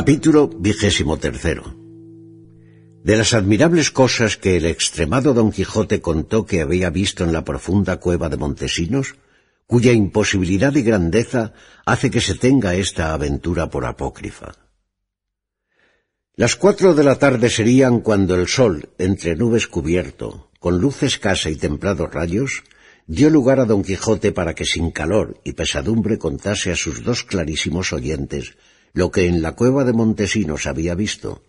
Capítulo vigésimo tercero De las admirables cosas que el extremado Don Quijote contó que había visto en la profunda cueva de Montesinos, cuya imposibilidad y grandeza hace que se tenga esta aventura por apócrifa. Las cuatro de la tarde serían cuando el sol, entre nubes cubierto, con luz escasa y templados rayos, dio lugar a Don Quijote para que sin calor y pesadumbre contase a sus dos clarísimos oyentes lo que en la cueva de Montesinos había visto,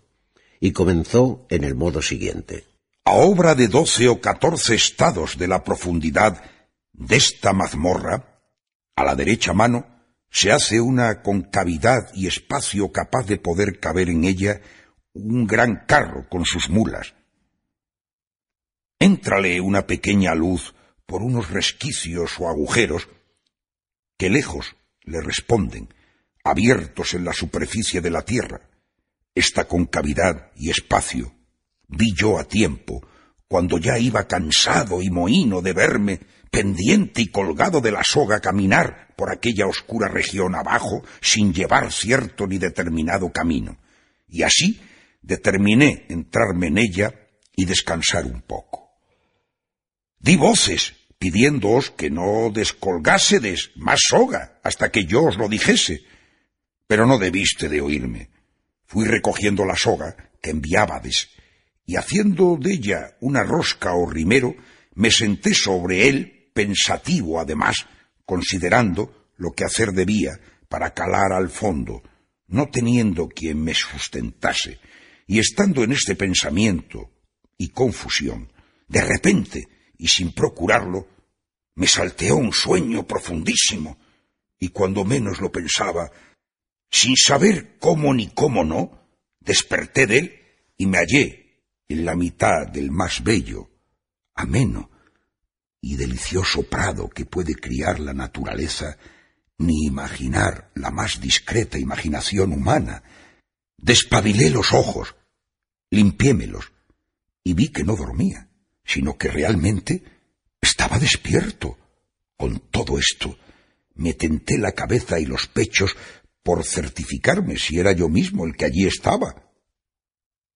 y comenzó en el modo siguiente. A obra de doce o catorce estados de la profundidad de esta mazmorra, a la derecha mano, se hace una concavidad y espacio capaz de poder caber en ella un gran carro con sus mulas. Éntrale una pequeña luz por unos resquicios o agujeros que lejos le responden, abiertos en la superficie de la tierra. Esta concavidad y espacio vi yo a tiempo, cuando ya iba cansado y mohíno de verme pendiente y colgado de la soga caminar por aquella oscura región abajo sin llevar cierto ni determinado camino. Y así determiné entrarme en ella y descansar un poco. Di voces pidiéndoos que no descolgásedes más soga hasta que yo os lo dijese, pero no debiste de oírme. Fui recogiendo la soga que enviábades, y haciendo de ella una rosca o rimero, me senté sobre él, pensativo además, considerando lo que hacer debía para calar al fondo, no teniendo quien me sustentase, y estando en este pensamiento y confusión, de repente, y sin procurarlo, me salteó un sueño profundísimo, y cuando menos lo pensaba, sin saber cómo ni cómo no, desperté de él y me hallé en la mitad del más bello, ameno y delicioso prado que puede criar la naturaleza, ni imaginar la más discreta imaginación humana. Despabilé los ojos, limpiémelos, y vi que no dormía, sino que realmente estaba despierto. Con todo esto, me tenté la cabeza y los pechos por certificarme si era yo mismo el que allí estaba,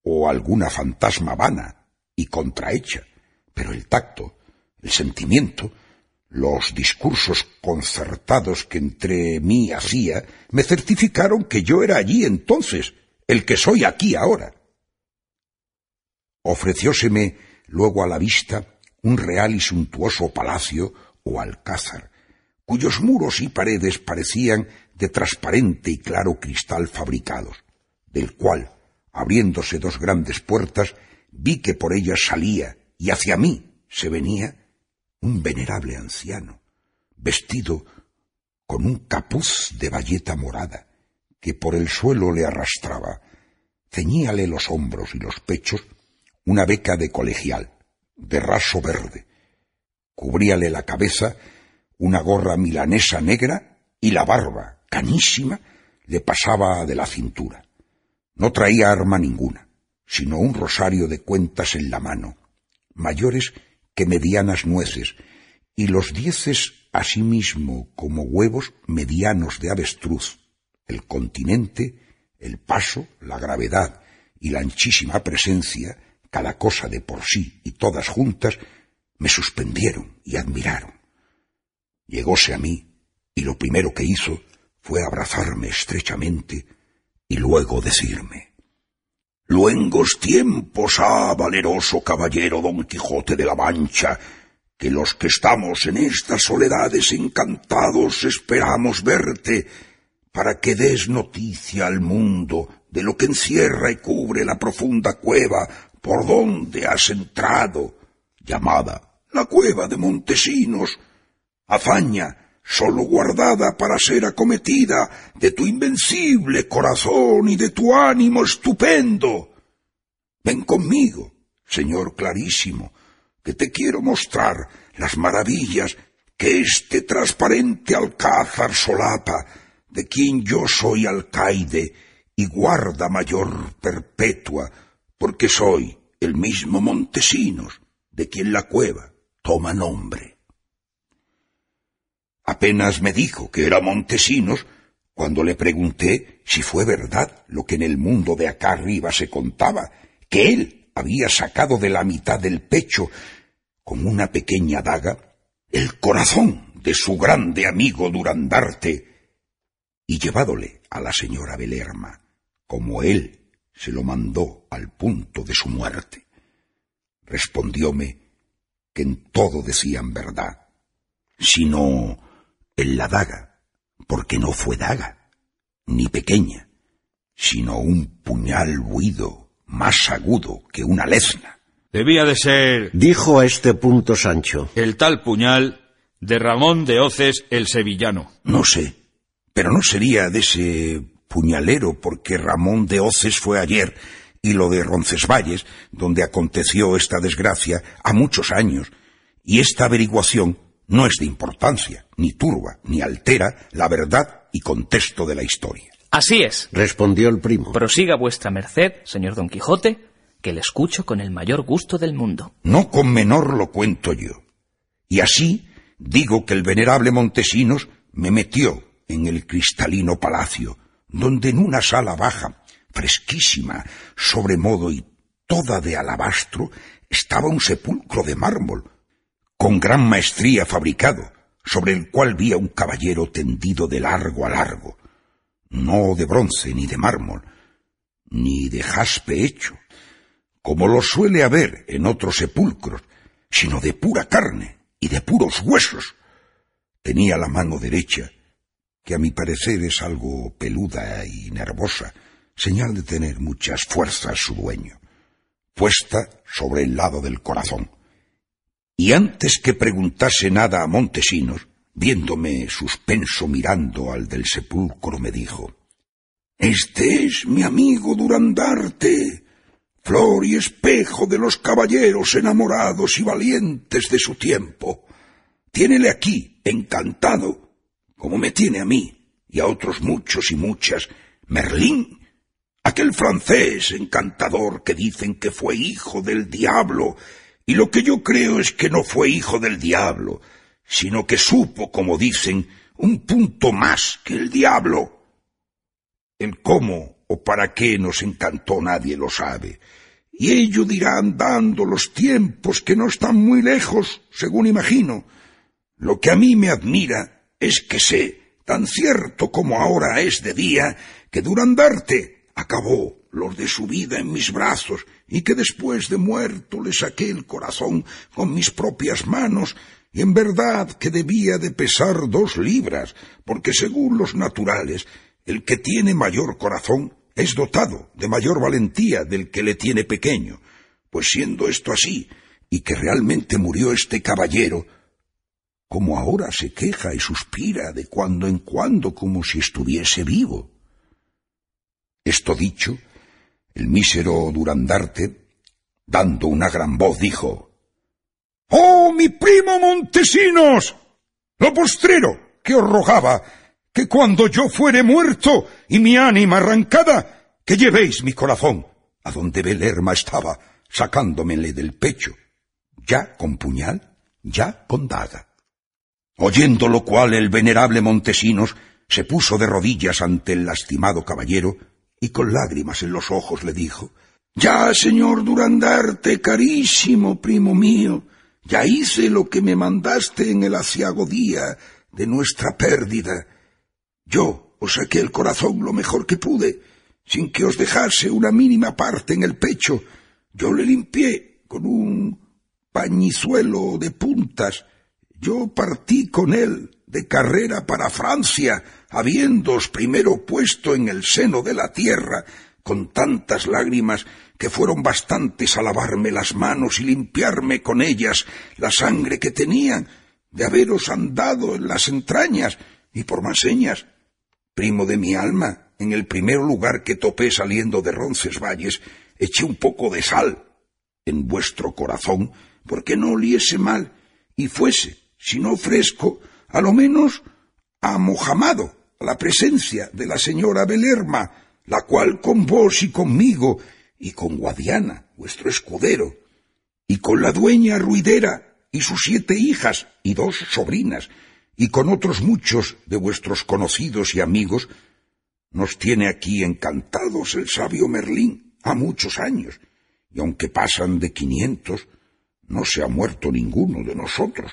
o alguna fantasma vana y contrahecha, pero el tacto, el sentimiento, los discursos concertados que entre mí hacía, me certificaron que yo era allí entonces, el que soy aquí ahora. Ofrecióseme luego a la vista un real y suntuoso palacio o alcázar, cuyos muros y paredes parecían de transparente y claro cristal fabricados, del cual, abriéndose dos grandes puertas, vi que por ellas salía y hacia mí se venía un venerable anciano, vestido con un capuz de bayeta morada, que por el suelo le arrastraba, ceñíale los hombros y los pechos una beca de colegial, de raso verde, cubríale la cabeza una gorra milanesa negra y la barba, canísima, le pasaba de la cintura. No traía arma ninguna, sino un rosario de cuentas en la mano, mayores que medianas nueces, y los dieces asimismo como huevos medianos de avestruz, el continente, el paso, la gravedad y la anchísima presencia, cada cosa de por sí y todas juntas, me suspendieron y admiraron. Llegóse a mí, y lo primero que hizo fue abrazarme estrechamente y luego decirme Luengos tiempos ah, valeroso caballero Don Quijote de la Mancha, que los que estamos en estas soledades encantados esperamos verte, para que des noticia al mundo de lo que encierra y cubre la profunda cueva por donde has entrado, llamada la cueva de Montesinos. Hazaña sólo guardada para ser acometida de tu invencible corazón y de tu ánimo estupendo. Ven conmigo, Señor clarísimo, que te quiero mostrar las maravillas que este transparente alcázar solapa, de quien yo soy alcaide y guarda mayor perpetua, porque soy el mismo Montesinos, de quien la cueva toma nombre. Apenas me dijo que era Montesinos cuando le pregunté si fue verdad lo que en el mundo de acá arriba se contaba, que él había sacado de la mitad del pecho, con una pequeña daga, el corazón de su grande amigo Durandarte, y llevádole a la señora Belerma, como él se lo mandó al punto de su muerte. Respondióme que en todo decían verdad, sino en la daga, porque no fue daga, ni pequeña, sino un puñal huido más agudo que una lesna. Debía de ser, Dijo a este punto Sancho. el tal puñal de Ramón de Oces el sevillano. No sé, pero no sería de ese puñalero porque Ramón de Oces fue ayer y lo de Roncesvalles, donde aconteció esta desgracia, a muchos años, y esta averiguación no es de importancia, ni turba, ni altera la verdad y contexto de la historia. Así es. Respondió el primo. Prosiga vuestra merced, señor Don Quijote, que le escucho con el mayor gusto del mundo. No con menor lo cuento yo. Y así digo que el venerable Montesinos me metió en el cristalino palacio, donde en una sala baja, fresquísima, sobremodo y toda de alabastro, estaba un sepulcro de mármol, con gran maestría fabricado, sobre el cual vía un caballero tendido de largo a largo, no de bronce ni de mármol, ni de jaspe hecho, como lo suele haber en otros sepulcros, sino de pura carne y de puros huesos. Tenía la mano derecha, que a mi parecer es algo peluda y nervosa, señal de tener muchas fuerzas su dueño, puesta sobre el lado del corazón. Y antes que preguntase nada a Montesinos, viéndome suspenso mirando al del sepulcro, me dijo Este es mi amigo Durandarte, flor y espejo de los caballeros enamorados y valientes de su tiempo. Tiénele aquí, encantado, como me tiene a mí y a otros muchos y muchas, Merlín, aquel francés encantador que dicen que fue hijo del diablo, y lo que yo creo es que no fue hijo del diablo, sino que supo, como dicen, un punto más que el diablo. El cómo o para qué nos encantó nadie lo sabe, y ello dirá andando los tiempos que no están muy lejos, según imagino. Lo que a mí me admira es que sé, tan cierto como ahora es de día, que Durandarte acabó los de su vida en mis brazos y que después de muerto le saqué el corazón con mis propias manos y en verdad que debía de pesar dos libras, porque según los naturales, el que tiene mayor corazón es dotado de mayor valentía del que le tiene pequeño. Pues siendo esto así, y que realmente murió este caballero, como ahora se queja y suspira de cuando en cuando como si estuviese vivo. Esto dicho, el mísero Durandarte, dando una gran voz, dijo ¡Oh, mi primo Montesinos! Lo postrero que os rogaba que cuando yo fuere muerto y mi ánima arrancada, que llevéis mi corazón a donde Belerma estaba, sacándomele del pecho, ya con puñal, ya con daga. Oyendo lo cual el venerable Montesinos se puso de rodillas ante el lastimado caballero y con lágrimas en los ojos le dijo Ya, señor Durandarte, carísimo primo mío, ya hice lo que me mandaste en el aciago día de nuestra pérdida. Yo os saqué el corazón lo mejor que pude, sin que os dejase una mínima parte en el pecho. Yo le limpié con un pañizuelo de puntas. Yo partí con él de carrera para Francia, habiéndoos primero puesto en el seno de la tierra, con tantas lágrimas que fueron bastantes a lavarme las manos y limpiarme con ellas la sangre que tenían de haberos andado en las entrañas y por más señas. Primo de mi alma, en el primer lugar que topé saliendo de Roncesvalles, eché un poco de sal en vuestro corazón, porque no oliese mal, y fuese, si no fresco, a lo menos amojamado la presencia de la señora Belerma, la cual con vos y conmigo, y con Guadiana, vuestro escudero, y con la dueña Ruidera y sus siete hijas y dos sobrinas, y con otros muchos de vuestros conocidos y amigos, nos tiene aquí encantados el sabio Merlín a muchos años, y aunque pasan de quinientos, no se ha muerto ninguno de nosotros.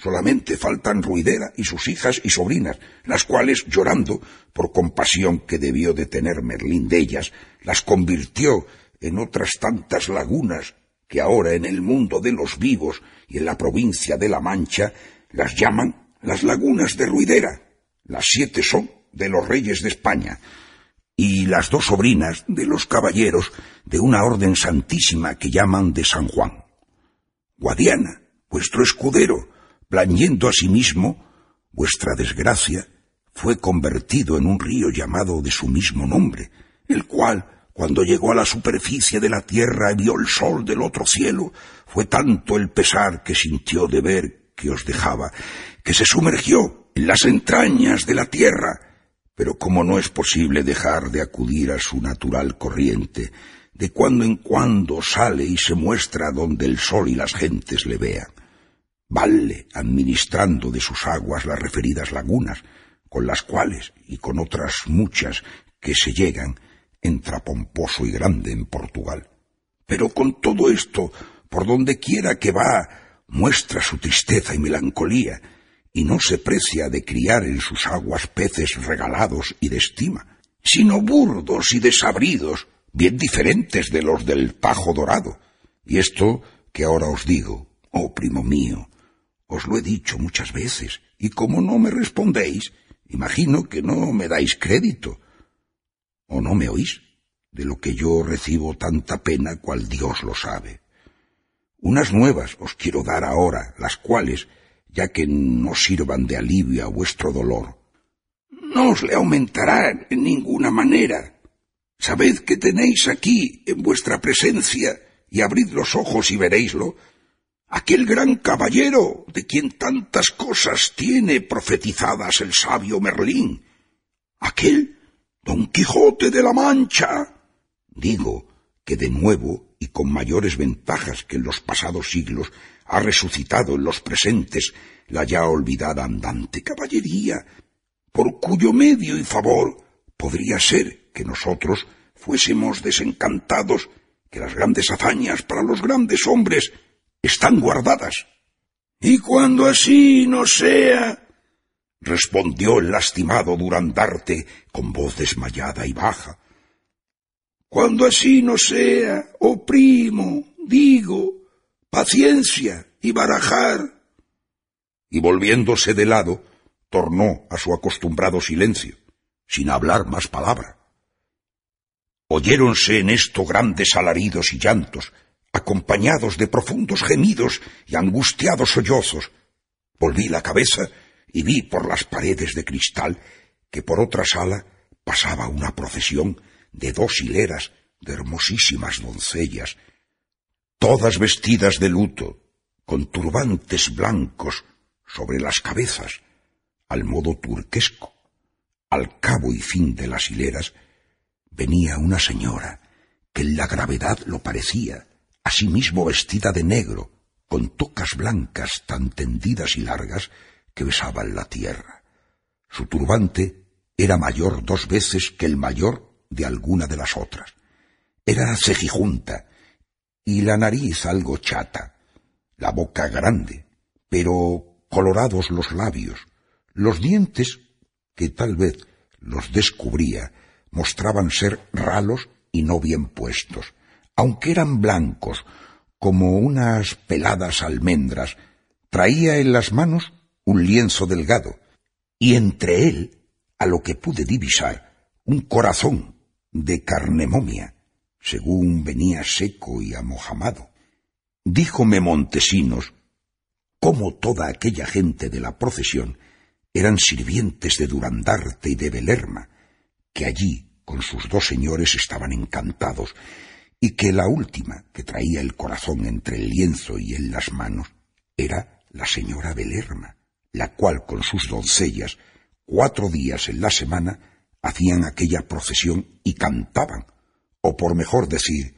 Solamente faltan Ruidera y sus hijas y sobrinas, las cuales, llorando por compasión que debió de tener Merlín de ellas, las convirtió en otras tantas lagunas que ahora en el mundo de los vivos y en la provincia de La Mancha las llaman las lagunas de Ruidera. Las siete son de los reyes de España y las dos sobrinas de los caballeros de una orden santísima que llaman de San Juan. Guadiana, vuestro escudero, plañendo a sí mismo, vuestra desgracia, fue convertido en un río llamado de su mismo nombre, el cual, cuando llegó a la superficie de la tierra y vio el sol del otro cielo, fue tanto el pesar que sintió de ver que os dejaba, que se sumergió en las entrañas de la tierra, pero como no es posible dejar de acudir a su natural corriente, de cuando en cuando sale y se muestra donde el sol y las gentes le vean. Vale administrando de sus aguas las referidas lagunas, con las cuales, y con otras muchas que se llegan, entra pomposo y grande en Portugal. Pero con todo esto, por donde quiera que va, muestra su tristeza y melancolía, y no se precia de criar en sus aguas peces regalados y de estima, sino burdos y desabridos, bien diferentes de los del Tajo Dorado. Y esto que ahora os digo, oh primo mío, os lo he dicho muchas veces, y como no me respondéis, imagino que no me dais crédito, o no me oís, de lo que yo recibo tanta pena cual Dios lo sabe. Unas nuevas os quiero dar ahora, las cuales, ya que no sirvan de alivio a vuestro dolor, no os le aumentarán en ninguna manera. Sabed que tenéis aquí, en vuestra presencia, y abrid los ojos y veréislo, aquel gran caballero de quien tantas cosas tiene profetizadas el sabio Merlín, aquel Don Quijote de la Mancha. Digo que de nuevo y con mayores ventajas que en los pasados siglos, ha resucitado en los presentes la ya olvidada andante caballería, por cuyo medio y favor podría ser que nosotros fuésemos desencantados que las grandes hazañas para los grandes hombres están guardadas. Y cuando así no sea, respondió el lastimado Durandarte con voz desmayada y baja, cuando así no sea, oh primo, digo, paciencia y barajar. Y volviéndose de lado, tornó a su acostumbrado silencio, sin hablar más palabra. Oyéronse en esto grandes alaridos y llantos, acompañados de profundos gemidos y angustiados sollozos. Volví la cabeza y vi por las paredes de cristal que por otra sala pasaba una procesión de dos hileras de hermosísimas doncellas, todas vestidas de luto, con turbantes blancos sobre las cabezas, al modo turquesco. Al cabo y fin de las hileras venía una señora que en la gravedad lo parecía, asimismo vestida de negro, con tocas blancas tan tendidas y largas que besaban la tierra. Su turbante era mayor dos veces que el mayor de alguna de las otras. Era cejijunta y la nariz algo chata, la boca grande, pero colorados los labios, los dientes, que tal vez los descubría, mostraban ser ralos y no bien puestos, aunque eran blancos, como unas peladas almendras, traía en las manos un lienzo delgado, y entre él, a lo que pude divisar, un corazón de carne momia, según venía seco y amojamado. Díjome Montesinos cómo toda aquella gente de la procesión eran sirvientes de Durandarte y de Belerma, que allí con sus dos señores estaban encantados, y que la última, que traía el corazón entre el lienzo y en las manos, era la señora Belerma, la cual con sus doncellas, cuatro días en la semana, hacían aquella procesión y cantaban, o por mejor decir,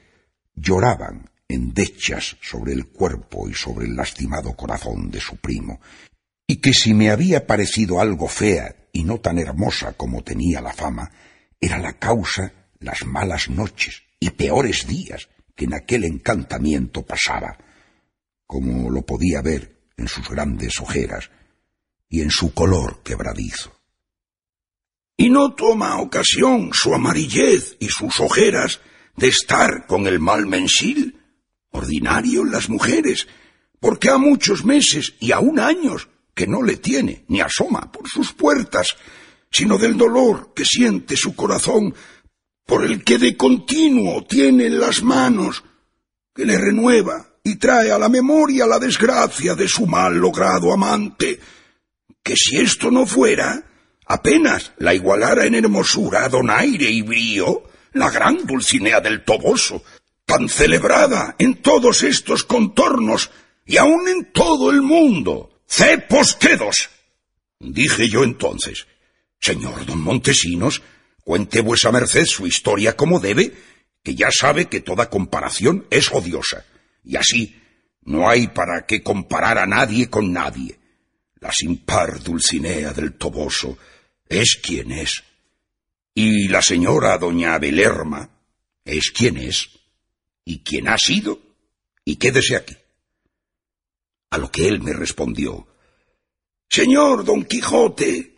lloraban en dechas sobre el cuerpo y sobre el lastimado corazón de su primo, y que si me había parecido algo fea y no tan hermosa como tenía la fama, era la causa las malas noches y peores días que en aquel encantamiento pasaba, como lo podía ver en sus grandes ojeras y en su color quebradizo. Y no toma ocasión su amarillez y sus ojeras de estar con el mal mensil, ordinario en las mujeres, porque ha muchos meses y aún años que no le tiene ni asoma por sus puertas, sino del dolor que siente su corazón por el que de continuo tiene en las manos, que le renueva y trae a la memoria la desgracia de su mal logrado amante, que si esto no fuera, apenas la igualara en hermosura, donaire y brío, la gran Dulcinea del Toboso, tan celebrada en todos estos contornos y aun en todo el mundo. ¡Cepos quedos! Dije yo entonces, Señor don Montesinos, cuente vuesa merced su historia como debe, que ya sabe que toda comparación es odiosa, y así no hay para qué comparar a nadie con nadie. La sin par Dulcinea del Toboso es quien es, y la señora doña Belerma es quien es, y quien ha sido, y quédese aquí. A lo que él me respondió, Señor don Quijote,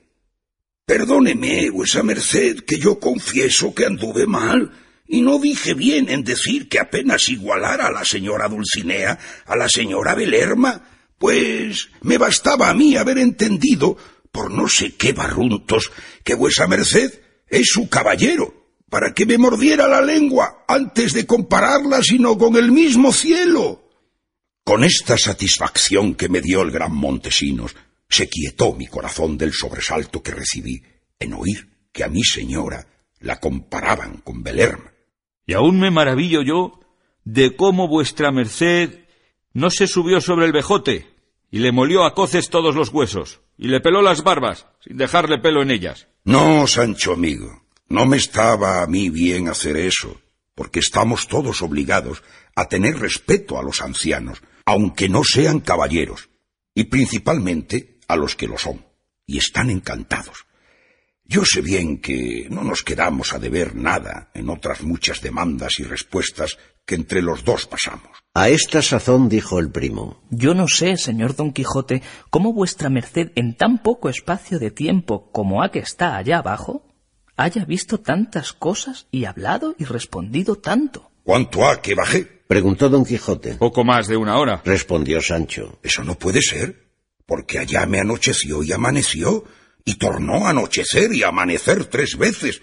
Perdóneme, vuesa merced, que yo confieso que anduve mal, y no dije bien en decir que apenas igualara a la señora Dulcinea a la señora Belerma, pues me bastaba a mí haber entendido, por no sé qué barruntos, que vuesa merced es su caballero, para que me mordiera la lengua antes de compararla sino con el mismo cielo. Con esta satisfacción que me dio el gran Montesinos, se quietó mi corazón del sobresalto que recibí en oír que a mi señora la comparaban con Belerma. Y aún me maravillo yo de cómo vuestra merced no se subió sobre el vejote y le molió a coces todos los huesos y le peló las barbas sin dejarle pelo en ellas. No, Sancho amigo, no me estaba a mí bien hacer eso, porque estamos todos obligados a tener respeto a los ancianos, aunque no sean caballeros, y principalmente a los que lo son, y están encantados. Yo sé bien que no nos quedamos a deber nada en otras muchas demandas y respuestas que entre los dos pasamos. A esta sazón dijo el primo. Yo no sé, señor Don Quijote, cómo vuestra merced en tan poco espacio de tiempo como ha que está allá abajo, haya visto tantas cosas y hablado y respondido tanto. ¿Cuánto ha que bajé? Preguntó Don Quijote. Poco más de una hora. Respondió Sancho. Eso no puede ser porque allá me anocheció y amaneció, y tornó a anochecer y amanecer tres veces,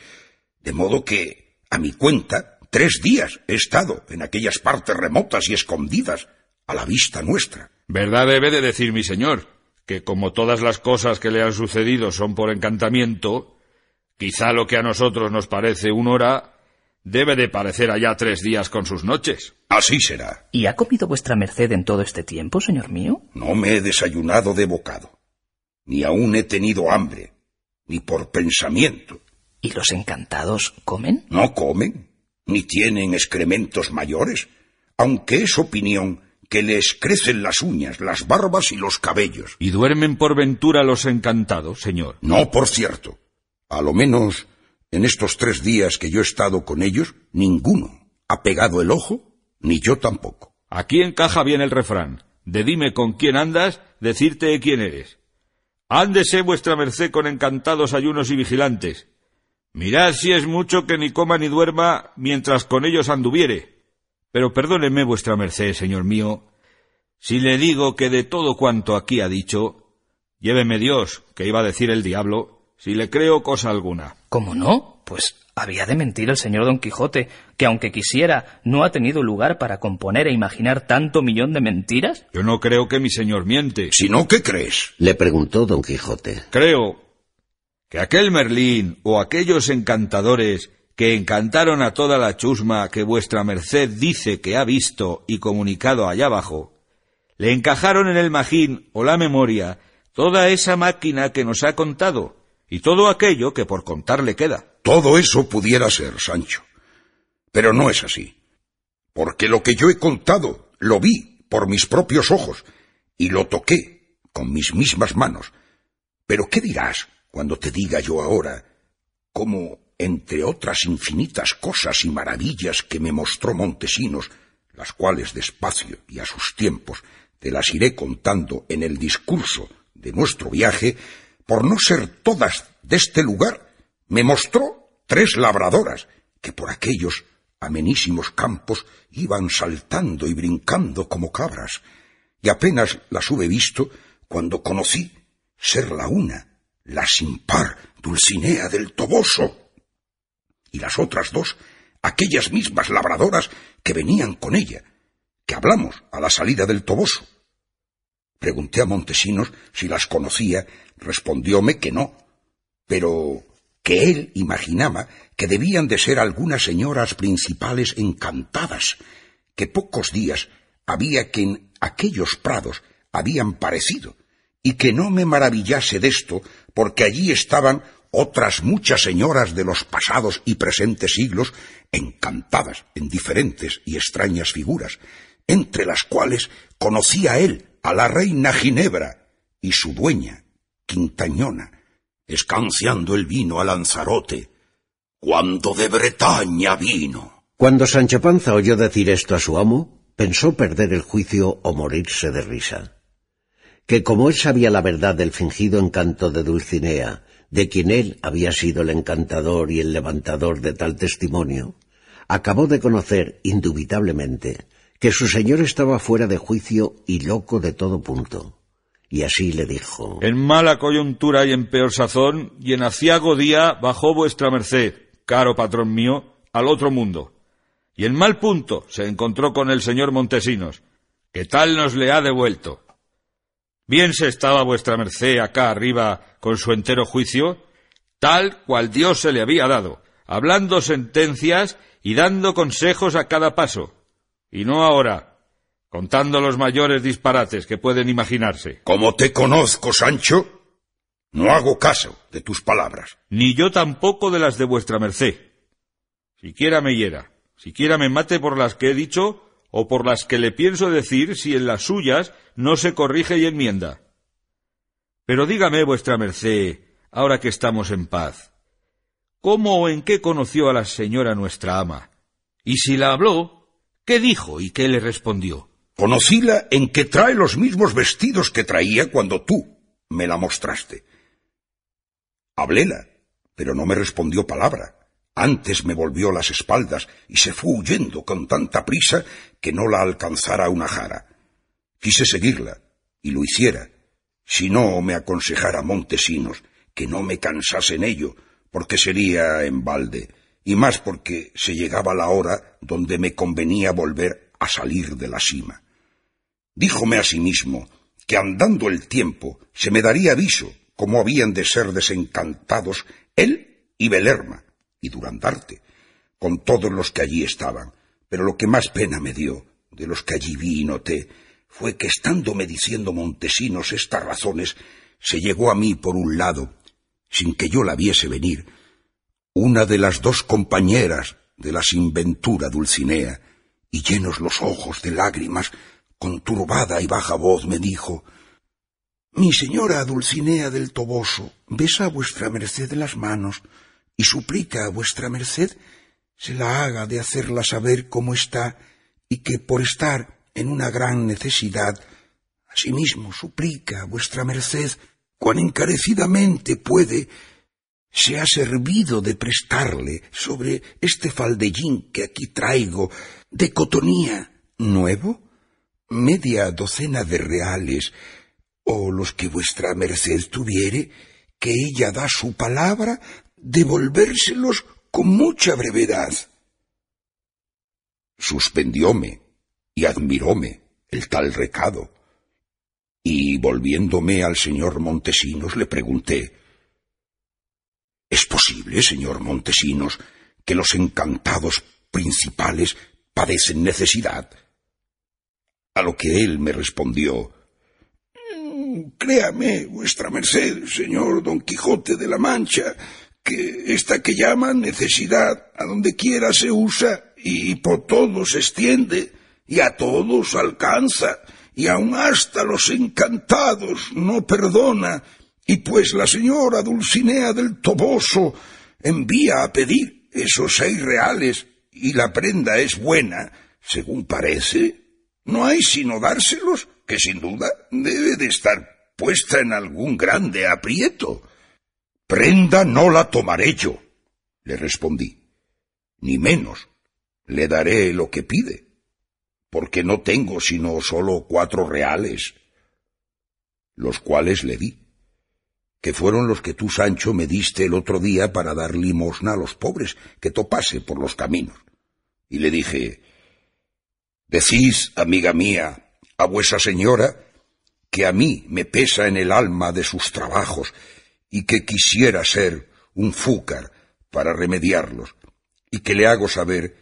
de modo que, a mi cuenta, tres días he estado en aquellas partes remotas y escondidas, a la vista nuestra. Verdad debe de decir mi señor, que como todas las cosas que le han sucedido son por encantamiento, quizá lo que a nosotros nos parece una hora, debe de parecer allá tres días con sus noches. Así será. ¿Y ha comido vuestra merced en todo este tiempo, señor mío? No me he desayunado de bocado, ni aún he tenido hambre, ni por pensamiento. ¿Y los encantados comen? No comen, ni tienen excrementos mayores, aunque es opinión que les crecen las uñas, las barbas y los cabellos. ¿Y duermen por ventura los encantados, señor? No, por cierto. A lo menos en estos tres días que yo he estado con ellos, ninguno ha pegado el ojo ni yo tampoco. Aquí encaja bien el refrán. De dime con quién andas, decirte quién eres. Ándese vuestra merced con encantados ayunos y vigilantes. Mirad si es mucho que ni coma ni duerma mientras con ellos anduviere. Pero perdóneme vuestra merced, señor mío, si le digo que de todo cuanto aquí ha dicho, lléveme Dios, que iba a decir el diablo, si le creo cosa alguna. ¿Cómo no? Pues había de mentir el señor Don Quijote, que aunque quisiera, no ha tenido lugar para componer e imaginar tanto millón de mentiras. Yo no creo que mi señor miente. Si no, ¿qué crees? Le preguntó Don Quijote. Creo que aquel Merlín o aquellos encantadores que encantaron a toda la chusma que vuestra merced dice que ha visto y comunicado allá abajo, le encajaron en el magín o la memoria toda esa máquina que nos ha contado y todo aquello que por contar le queda. Todo eso pudiera ser, Sancho. Pero no es así. Porque lo que yo he contado lo vi por mis propios ojos y lo toqué con mis mismas manos. Pero ¿qué dirás cuando te diga yo ahora cómo, entre otras infinitas cosas y maravillas que me mostró Montesinos, las cuales despacio y a sus tiempos te las iré contando en el discurso de nuestro viaje, por no ser todas de este lugar, me mostró tres labradoras que por aquellos amenísimos campos iban saltando y brincando como cabras, y apenas las hube visto cuando conocí ser la una, la sin par Dulcinea del Toboso, y las otras dos, aquellas mismas labradoras que venían con ella, que hablamos a la salida del Toboso. Pregunté a Montesinos si las conocía, respondióme que no, pero que él imaginaba que debían de ser algunas señoras principales encantadas, que pocos días había que en aquellos prados habían parecido, y que no me maravillase de esto, porque allí estaban otras muchas señoras de los pasados y presentes siglos encantadas en diferentes y extrañas figuras, entre las cuales conocía él a la reina Ginebra y su dueña, Quintañona, escanciando el vino a Lanzarote, cuando de Bretaña vino. Cuando Sancho Panza oyó decir esto a su amo, pensó perder el juicio o morirse de risa. Que como él sabía la verdad del fingido encanto de Dulcinea, de quien él había sido el encantador y el levantador de tal testimonio, acabó de conocer indubitablemente que su señor estaba fuera de juicio y loco de todo punto. Y así le dijo En mala coyuntura y en peor sazón, y en aciago día bajó vuestra merced, caro patrón mío, al otro mundo. Y en mal punto se encontró con el señor Montesinos, que tal nos le ha devuelto. Bien se estaba vuestra merced acá arriba con su entero juicio, tal cual Dios se le había dado, hablando sentencias y dando consejos a cada paso y no ahora, contando los mayores disparates que pueden imaginarse. Como te conozco, Sancho, no hago caso de tus palabras. Ni yo tampoco de las de vuestra merced. Siquiera me hiera, siquiera me mate por las que he dicho o por las que le pienso decir si en las suyas no se corrige y enmienda. Pero dígame vuestra merced, ahora que estamos en paz, ¿cómo o en qué conoció a la señora nuestra ama? Y si la habló, ¿Qué dijo y qué le respondió? Conocíla en que trae los mismos vestidos que traía cuando tú me la mostraste. Habléla, pero no me respondió palabra. Antes me volvió las espaldas y se fue huyendo con tanta prisa que no la alcanzara una jara. Quise seguirla, y lo hiciera, si no me aconsejara Montesinos que no me cansase en ello, porque sería en balde y más porque se llegaba la hora donde me convenía volver a salir de la cima. Díjome a sí que andando el tiempo se me daría aviso cómo habían de ser desencantados él y Belerma y Durandarte, con todos los que allí estaban. Pero lo que más pena me dio, de los que allí vi y noté, fue que estándome diciendo Montesinos estas razones, se llegó a mí por un lado, sin que yo la viese venir, una de las dos compañeras de la sinventura Dulcinea, y llenos los ojos de lágrimas, con turbada y baja voz me dijo Mi señora Dulcinea del Toboso besa a vuestra merced las manos y suplica a vuestra merced se la haga de hacerla saber cómo está y que por estar en una gran necesidad, asimismo suplica a vuestra merced cuán encarecidamente puede se ha servido de prestarle sobre este faldellín que aquí traigo de cotonía nuevo media docena de reales o los que vuestra merced tuviere que ella da su palabra devolvérselos con mucha brevedad. Suspendióme y admiróme el tal recado, y volviéndome al señor Montesinos le pregunté ¿Es posible, señor Montesinos, que los encantados principales padecen necesidad? A lo que él me respondió mm, Créame, vuestra merced, señor Don Quijote de la Mancha, que esta que llaman necesidad a donde quiera se usa y por todos se extiende y a todos alcanza y aun hasta los encantados no perdona, y pues la señora Dulcinea del Toboso envía a pedir esos seis reales y la prenda es buena, según parece, no hay sino dárselos, que sin duda debe de estar puesta en algún grande aprieto. Prenda no la tomaré yo, le respondí, ni menos le daré lo que pide, porque no tengo sino solo cuatro reales, los cuales le di, que fueron los que tú, Sancho, me diste el otro día para dar limosna a los pobres que topase por los caminos. Y le dije, Decís, amiga mía, a vuesa señora, que a mí me pesa en el alma de sus trabajos y que quisiera ser un fúcar para remediarlos, y que le hago saber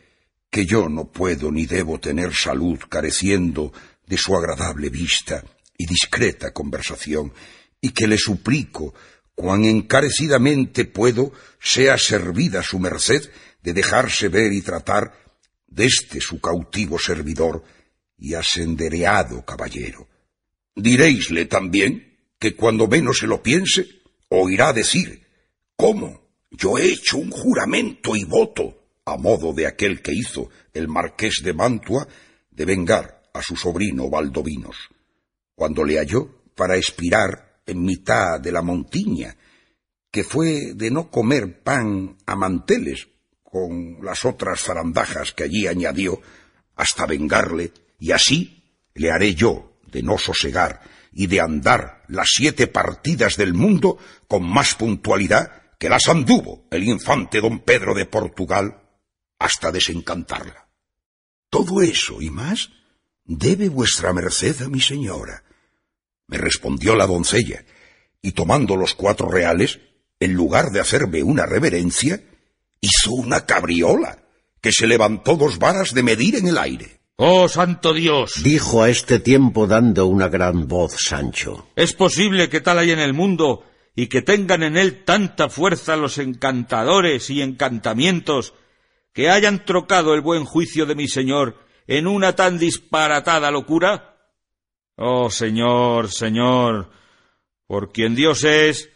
que yo no puedo ni debo tener salud careciendo de su agradable vista y discreta conversación, y que le suplico cuán encarecidamente puedo sea servida su merced de dejarse ver y tratar de este su cautivo servidor y asendereado caballero. Diréisle también que cuando menos se lo piense, oirá decir, ¿cómo? Yo he hecho un juramento y voto, a modo de aquel que hizo el marqués de Mantua, de vengar a su sobrino Valdovinos, cuando le halló para expirar en mitad de la montiña, que fue de no comer pan a manteles, con las otras zarandajas que allí añadió, hasta vengarle, y así le haré yo de no sosegar y de andar las siete partidas del mundo con más puntualidad que las anduvo el infante don Pedro de Portugal hasta desencantarla. Todo eso y más debe vuestra merced a mi señora. Me respondió la doncella, y tomando los cuatro reales, en lugar de hacerme una reverencia, hizo una cabriola, que se levantó dos varas de medir en el aire. ¡Oh, santo Dios! Dijo a este tiempo dando una gran voz Sancho. ¿Es posible que tal hay en el mundo y que tengan en él tanta fuerza los encantadores y encantamientos que hayan trocado el buen juicio de mi señor en una tan disparatada locura? Oh, señor, señor, por quien Dios es,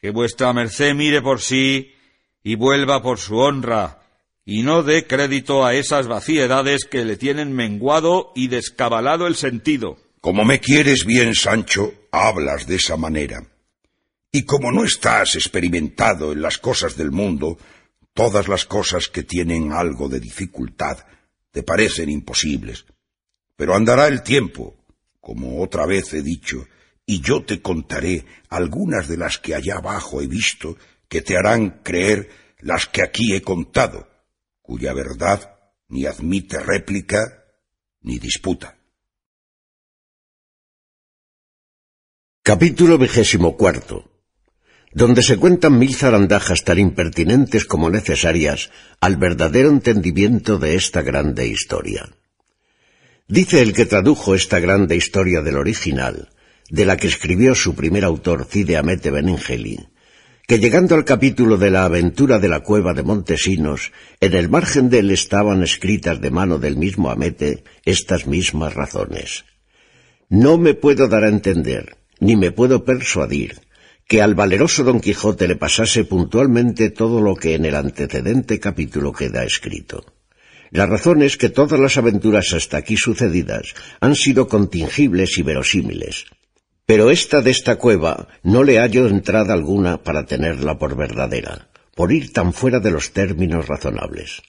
que vuestra merced mire por sí y vuelva por su honra, y no dé crédito a esas vaciedades que le tienen menguado y descabalado el sentido. Como me quieres bien, Sancho, hablas de esa manera. Y como no estás experimentado en las cosas del mundo, todas las cosas que tienen algo de dificultad te parecen imposibles. Pero andará el tiempo, como otra vez he dicho, y yo te contaré algunas de las que allá abajo he visto que te harán creer las que aquí he contado, cuya verdad ni admite réplica ni disputa. Capítulo vigésimo cuarto donde se cuentan mil zarandajas tan impertinentes como necesarias al verdadero entendimiento de esta grande historia. Dice el que tradujo esta grande historia del original, de la que escribió su primer autor Cide Amete Benengeli, que llegando al capítulo de la aventura de la cueva de Montesinos, en el margen de él estaban escritas de mano del mismo Amete estas mismas razones. No me puedo dar a entender, ni me puedo persuadir, que al valeroso Don Quijote le pasase puntualmente todo lo que en el antecedente capítulo queda escrito. La razón es que todas las aventuras hasta aquí sucedidas han sido contingibles y verosímiles, pero esta de esta cueva no le hallo entrada alguna para tenerla por verdadera, por ir tan fuera de los términos razonables.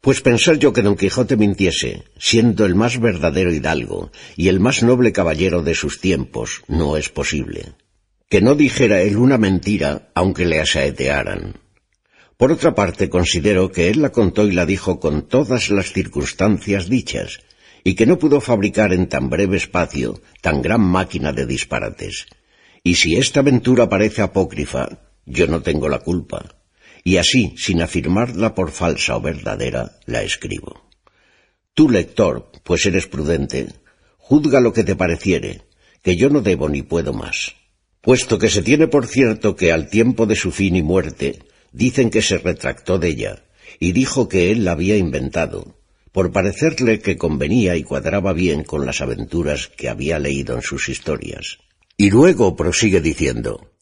Pues pensar yo que don Quijote mintiese, siendo el más verdadero hidalgo y el más noble caballero de sus tiempos, no es posible. Que no dijera él una mentira, aunque le asaetearan. Por otra parte, considero que él la contó y la dijo con todas las circunstancias dichas, y que no pudo fabricar en tan breve espacio tan gran máquina de disparates. Y si esta aventura parece apócrifa, yo no tengo la culpa, y así, sin afirmarla por falsa o verdadera, la escribo. Tú, lector, pues eres prudente, juzga lo que te pareciere, que yo no debo ni puedo más. Puesto que se tiene por cierto que al tiempo de su fin y muerte, dicen que se retractó de ella, y dijo que él la había inventado, por parecerle que convenía y cuadraba bien con las aventuras que había leído en sus historias. Y luego prosigue diciendo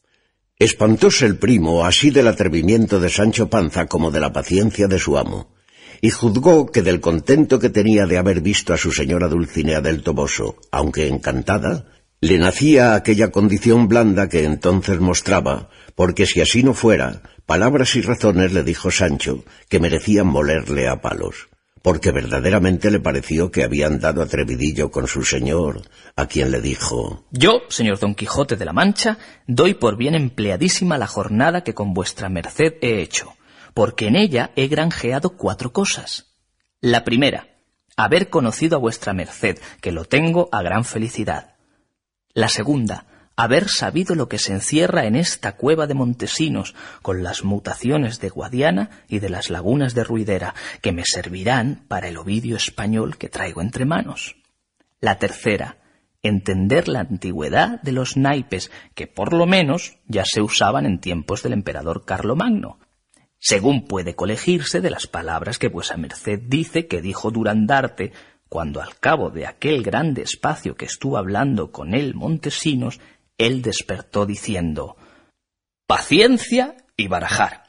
Espantóse el primo así del atrevimiento de Sancho Panza como de la paciencia de su amo, y juzgó que del contento que tenía de haber visto a su señora Dulcinea del Toboso, aunque encantada, le nacía aquella condición blanda que entonces mostraba, porque si así no fuera, palabras y razones le dijo Sancho que merecían molerle a palos, porque verdaderamente le pareció que había andado atrevidillo con su señor, a quien le dijo Yo, señor Don Quijote de la Mancha, doy por bien empleadísima la jornada que con vuestra merced he hecho, porque en ella he granjeado cuatro cosas. La primera, haber conocido a vuestra merced, que lo tengo a gran felicidad. La segunda, haber sabido lo que se encierra en esta cueva de Montesinos, con las mutaciones de Guadiana y de las lagunas de Ruidera, que me servirán para el Ovidio español que traigo entre manos. La tercera, entender la antigüedad de los naipes, que por lo menos ya se usaban en tiempos del emperador Carlomagno, según puede colegirse de las palabras que vuesa merced dice que dijo Durandarte cuando al cabo de aquel grande espacio que estuvo hablando con él Montesinos, él despertó diciendo paciencia y barajar.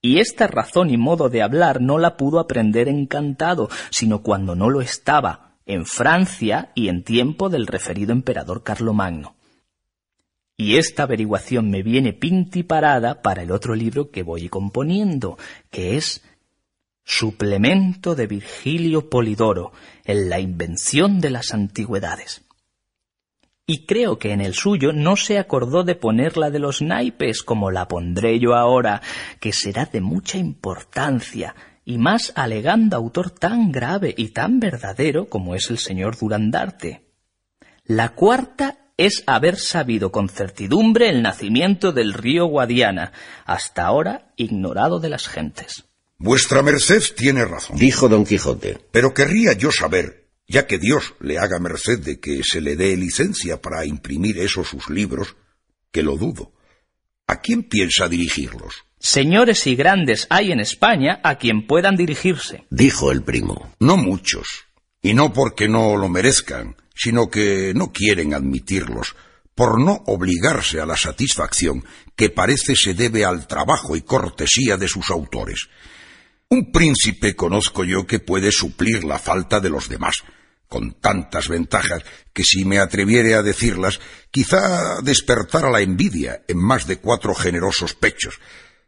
Y esta razón y modo de hablar no la pudo aprender encantado, sino cuando no lo estaba, en Francia y en tiempo del referido emperador Carlomagno. Y esta averiguación me viene pintiparada para el otro libro que voy componiendo, que es suplemento de Virgilio Polidoro en la invención de las antigüedades. Y creo que en el suyo no se acordó de poner la de los naipes como la pondré yo ahora, que será de mucha importancia, y más alegando autor tan grave y tan verdadero como es el señor Durandarte. La cuarta es haber sabido con certidumbre el nacimiento del río Guadiana, hasta ahora ignorado de las gentes. Vuestra merced tiene razón. Dijo don Quijote. Pero querría yo saber, ya que Dios le haga merced de que se le dé licencia para imprimir esos sus libros, que lo dudo. ¿A quién piensa dirigirlos? Señores y grandes hay en España a quien puedan dirigirse. Dijo el primo. No muchos. Y no porque no lo merezcan, sino que no quieren admitirlos, por no obligarse a la satisfacción que parece se debe al trabajo y cortesía de sus autores. Un príncipe conozco yo que puede suplir la falta de los demás, con tantas ventajas que si me atreviere a decirlas, quizá despertara la envidia en más de cuatro generosos pechos.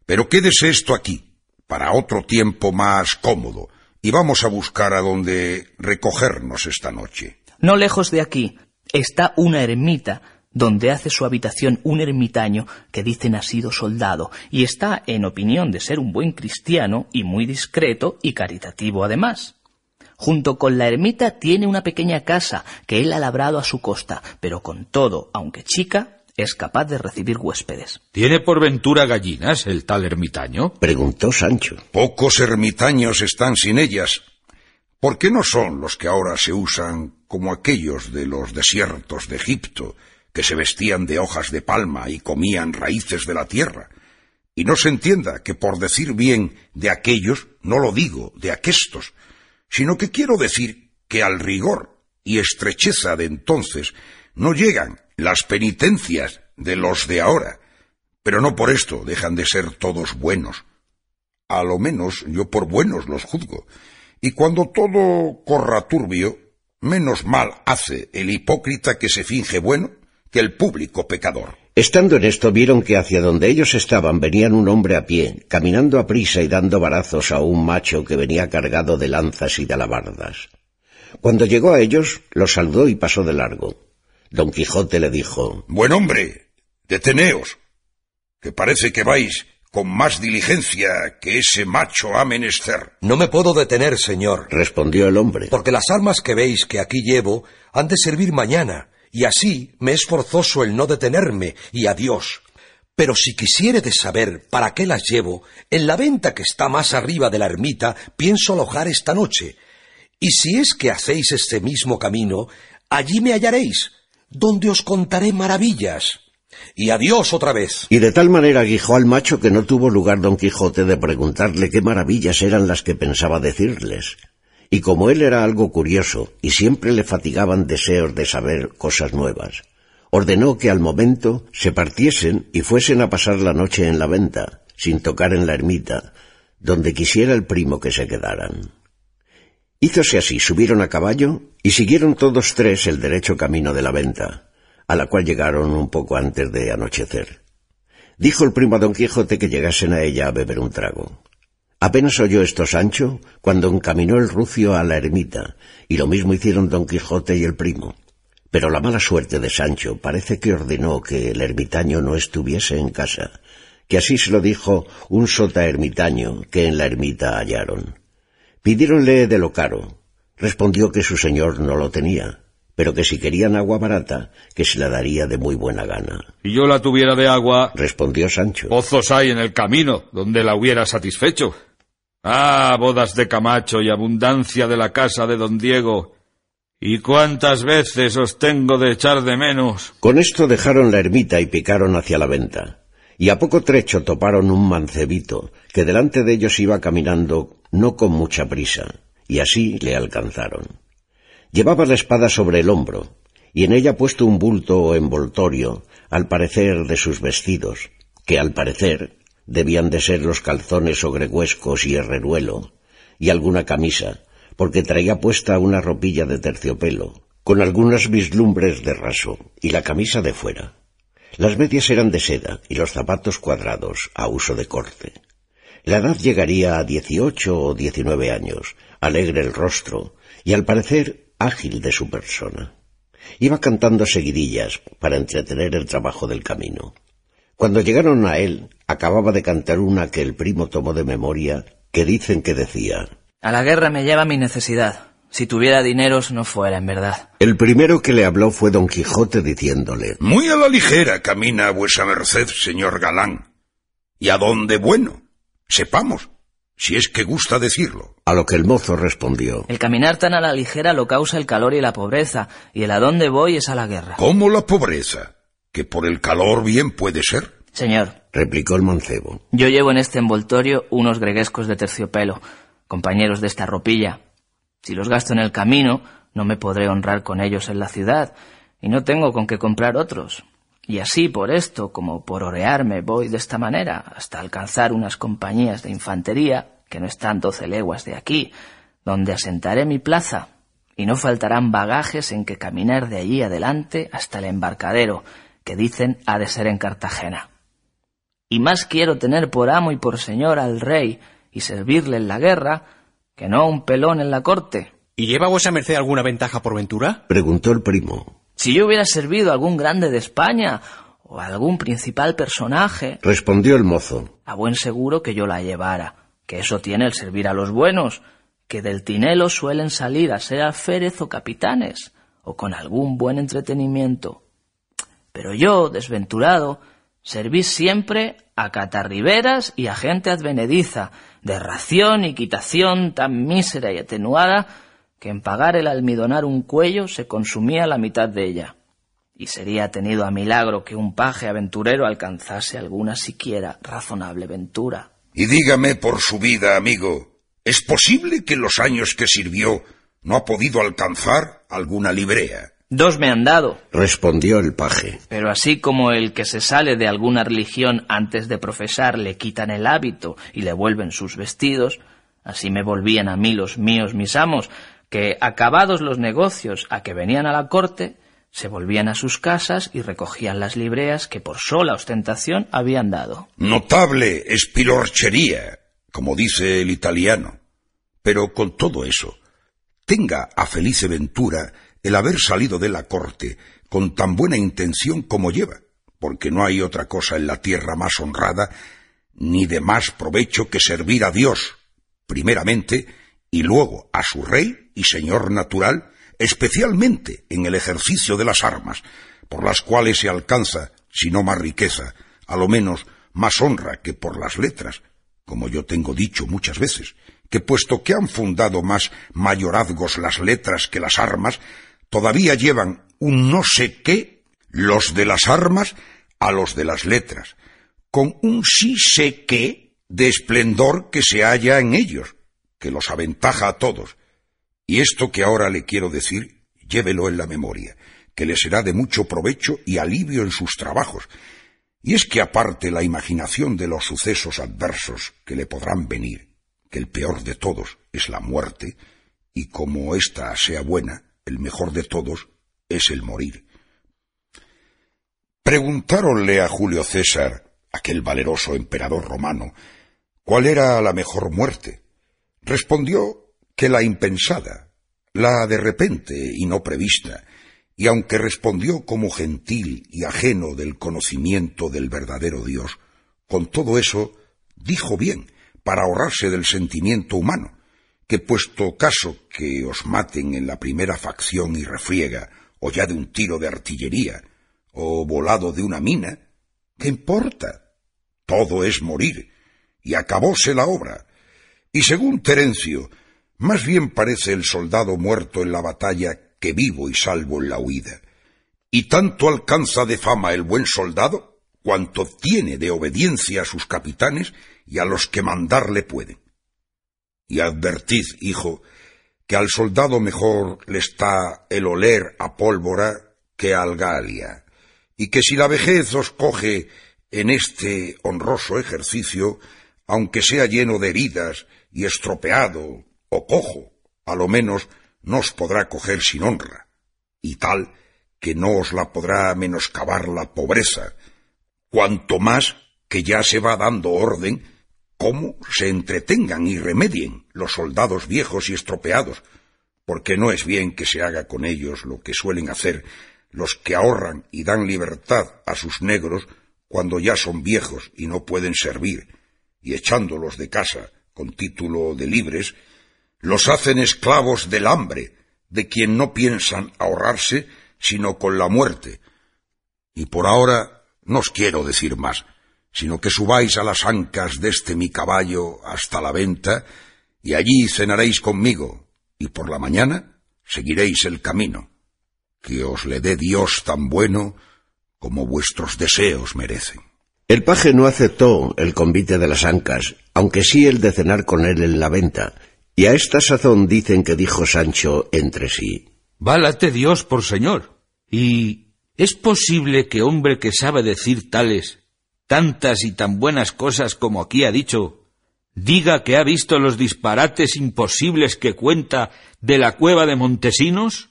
Pero quédese esto aquí, para otro tiempo más cómodo, y vamos a buscar a donde recogernos esta noche. No lejos de aquí está una ermita donde hace su habitación un ermitaño que dicen ha sido soldado y está en opinión de ser un buen cristiano y muy discreto y caritativo además. Junto con la ermita tiene una pequeña casa que él ha labrado a su costa, pero con todo, aunque chica, es capaz de recibir huéspedes. ¿Tiene por ventura gallinas el tal ermitaño? Preguntó Sancho. Pocos ermitaños están sin ellas. ¿Por qué no son los que ahora se usan como aquellos de los desiertos de Egipto, que se vestían de hojas de palma y comían raíces de la tierra. Y no se entienda que por decir bien de aquellos, no lo digo de aquestos, sino que quiero decir que al rigor y estrecheza de entonces no llegan las penitencias de los de ahora, pero no por esto dejan de ser todos buenos. A lo menos yo por buenos los juzgo, y cuando todo corra turbio, menos mal hace el hipócrita que se finge bueno que el público pecador. Estando en esto vieron que hacia donde ellos estaban venían un hombre a pie, caminando a prisa y dando barazos a un macho que venía cargado de lanzas y de alabardas. Cuando llegó a ellos, los saludó y pasó de largo. Don Quijote le dijo Buen hombre, deteneos, que parece que vais con más diligencia que ese macho ha menester. No me puedo detener, señor, respondió el hombre, porque las armas que veis que aquí llevo han de servir mañana, y así me es forzoso el no detenerme, y adiós. Pero si quisiere saber para qué las llevo, en la venta que está más arriba de la ermita pienso alojar esta noche. Y si es que hacéis este mismo camino, allí me hallaréis, donde os contaré maravillas. Y adiós otra vez. Y de tal manera guijó al macho que no tuvo lugar don Quijote de preguntarle qué maravillas eran las que pensaba decirles. Y como él era algo curioso y siempre le fatigaban deseos de saber cosas nuevas, ordenó que al momento se partiesen y fuesen a pasar la noche en la venta, sin tocar en la ermita, donde quisiera el primo que se quedaran. Hízose así, subieron a caballo y siguieron todos tres el derecho camino de la venta, a la cual llegaron un poco antes de anochecer. Dijo el primo a don Quijote que llegasen a ella a beber un trago. Apenas oyó esto Sancho cuando encaminó el rucio a la ermita, y lo mismo hicieron don Quijote y el primo. Pero la mala suerte de Sancho parece que ordenó que el ermitaño no estuviese en casa, que así se lo dijo un sota ermitaño que en la ermita hallaron. Pidiéronle de lo caro. Respondió que su señor no lo tenía, pero que si querían agua barata, que se la daría de muy buena gana. Si yo la tuviera de agua, respondió Sancho. Pozos hay en el camino, donde la hubiera satisfecho. Ah, bodas de Camacho y abundancia de la casa de don Diego. ¿Y cuántas veces os tengo de echar de menos? Con esto dejaron la ermita y picaron hacia la venta y a poco trecho toparon un mancebito, que delante de ellos iba caminando no con mucha prisa, y así le alcanzaron. Llevaba la espada sobre el hombro, y en ella puesto un bulto o envoltorio, al parecer de sus vestidos, que al parecer debían de ser los calzones o greguescos y herreruelo, y alguna camisa, porque traía puesta una ropilla de terciopelo, con algunas vislumbres de raso, y la camisa de fuera. Las medias eran de seda y los zapatos cuadrados, a uso de corte. La edad llegaría a dieciocho o diecinueve años, alegre el rostro y al parecer ágil de su persona. Iba cantando seguidillas para entretener el trabajo del camino. Cuando llegaron a él, acababa de cantar una que el primo tomó de memoria, que dicen que decía A la guerra me lleva mi necesidad. Si tuviera dineros no fuera, en verdad. El primero que le habló fue don Quijote diciéndole Muy a la ligera camina vuesa merced, señor galán. ¿Y a dónde bueno? Sepamos, si es que gusta decirlo. A lo que el mozo respondió El caminar tan a la ligera lo causa el calor y la pobreza, y el a dónde voy es a la guerra. ¿Cómo la pobreza? Que por el calor bien puede ser. Señor, replicó el mancebo. yo llevo en este envoltorio unos greguescos de terciopelo, compañeros de esta ropilla, si los gasto en el camino, no me podré honrar con ellos en la ciudad, y no tengo con qué comprar otros. Y así, por esto, como por orearme, voy de esta manera, hasta alcanzar unas compañías de infantería, que no están doce leguas de aquí, donde asentaré mi plaza, y no faltarán bagajes en que caminar de allí adelante hasta el embarcadero, que dicen ha de ser en Cartagena. Y más quiero tener por amo y por señor al rey, y servirle en la guerra, que no un pelón en la corte. ¿Y lleva vuesa merced alguna ventaja por ventura? Preguntó el primo. Si yo hubiera servido a algún grande de España o a algún principal personaje, Respondió el mozo. a buen seguro que yo la llevara, que eso tiene el servir a los buenos, que del tinelo suelen salir a ser alférez o capitanes, o con algún buen entretenimiento. Pero yo, desventurado, serví siempre a catarriberas y a gente advenediza, de ración y quitación tan mísera y atenuada, que en pagar el almidonar un cuello se consumía la mitad de ella. Y sería tenido a milagro que un paje aventurero alcanzase alguna siquiera razonable ventura. Y dígame por su vida, amigo, ¿es posible que los años que sirvió no ha podido alcanzar alguna librea? Dos me han dado, Respondió el paje. pero así como el que se sale de alguna religión antes de profesar le quitan el hábito y le vuelven sus vestidos, así me volvían a mí los míos mis amos, que acabados los negocios a que venían a la corte, se volvían a sus casas y recogían las libreas que por sola ostentación habían dado. Notable espilorchería, como dice el italiano. Pero con todo eso, tenga a Felice Ventura el haber salido de la corte con tan buena intención como lleva, porque no hay otra cosa en la tierra más honrada ni de más provecho que servir a Dios, primeramente, y luego a su rey y señor natural, especialmente en el ejercicio de las armas, por las cuales se alcanza, si no más riqueza, a lo menos más honra que por las letras, como yo tengo dicho muchas veces, que puesto que han fundado más mayorazgos las letras que las armas, todavía llevan un no sé qué los de las armas a los de las letras, con un sí sé qué de esplendor que se halla en ellos, que los aventaja a todos. Y esto que ahora le quiero decir, llévelo en la memoria, que le será de mucho provecho y alivio en sus trabajos. Y es que aparte la imaginación de los sucesos adversos que le podrán venir, que el peor de todos es la muerte, y como ésta sea buena, el mejor de todos es el morir. Preguntáronle a Julio César, aquel valeroso emperador romano, cuál era la mejor muerte. Respondió que la impensada, la de repente y no prevista, y aunque respondió como gentil y ajeno del conocimiento del verdadero Dios, con todo eso dijo bien, para ahorrarse del sentimiento humano, que puesto caso que os maten en la primera facción y refriega, o ya de un tiro de artillería, o volado de una mina, ¿qué importa? Todo es morir, y acabóse la obra. Y según Terencio, más bien parece el soldado muerto en la batalla que vivo y salvo en la huida. Y tanto alcanza de fama el buen soldado, cuanto tiene de obediencia a sus capitanes y a los que mandarle pueden. Y advertid, hijo, que al soldado mejor le está el oler a pólvora que al galia, y que si la vejez os coge en este honroso ejercicio, aunque sea lleno de heridas y estropeado o cojo, a lo menos no os podrá coger sin honra, y tal que no os la podrá menoscabar la pobreza, cuanto más que ya se va dando orden cómo se entretengan y remedien los soldados viejos y estropeados, porque no es bien que se haga con ellos lo que suelen hacer los que ahorran y dan libertad a sus negros cuando ya son viejos y no pueden servir, y echándolos de casa con título de libres, los hacen esclavos del hambre, de quien no piensan ahorrarse sino con la muerte. Y por ahora no os quiero decir más, sino que subáis a las ancas de este mi caballo hasta la venta, y allí cenaréis conmigo, y por la mañana seguiréis el camino, que os le dé Dios tan bueno como vuestros deseos merecen. El paje no aceptó el convite de las ancas, aunque sí el de cenar con él en la venta, y a esta sazón dicen que dijo Sancho entre sí. Válate Dios por señor. ¿Y es posible que hombre que sabe decir tales tantas y tan buenas cosas como aquí ha dicho, diga que ha visto los disparates imposibles que cuenta de la cueva de Montesinos?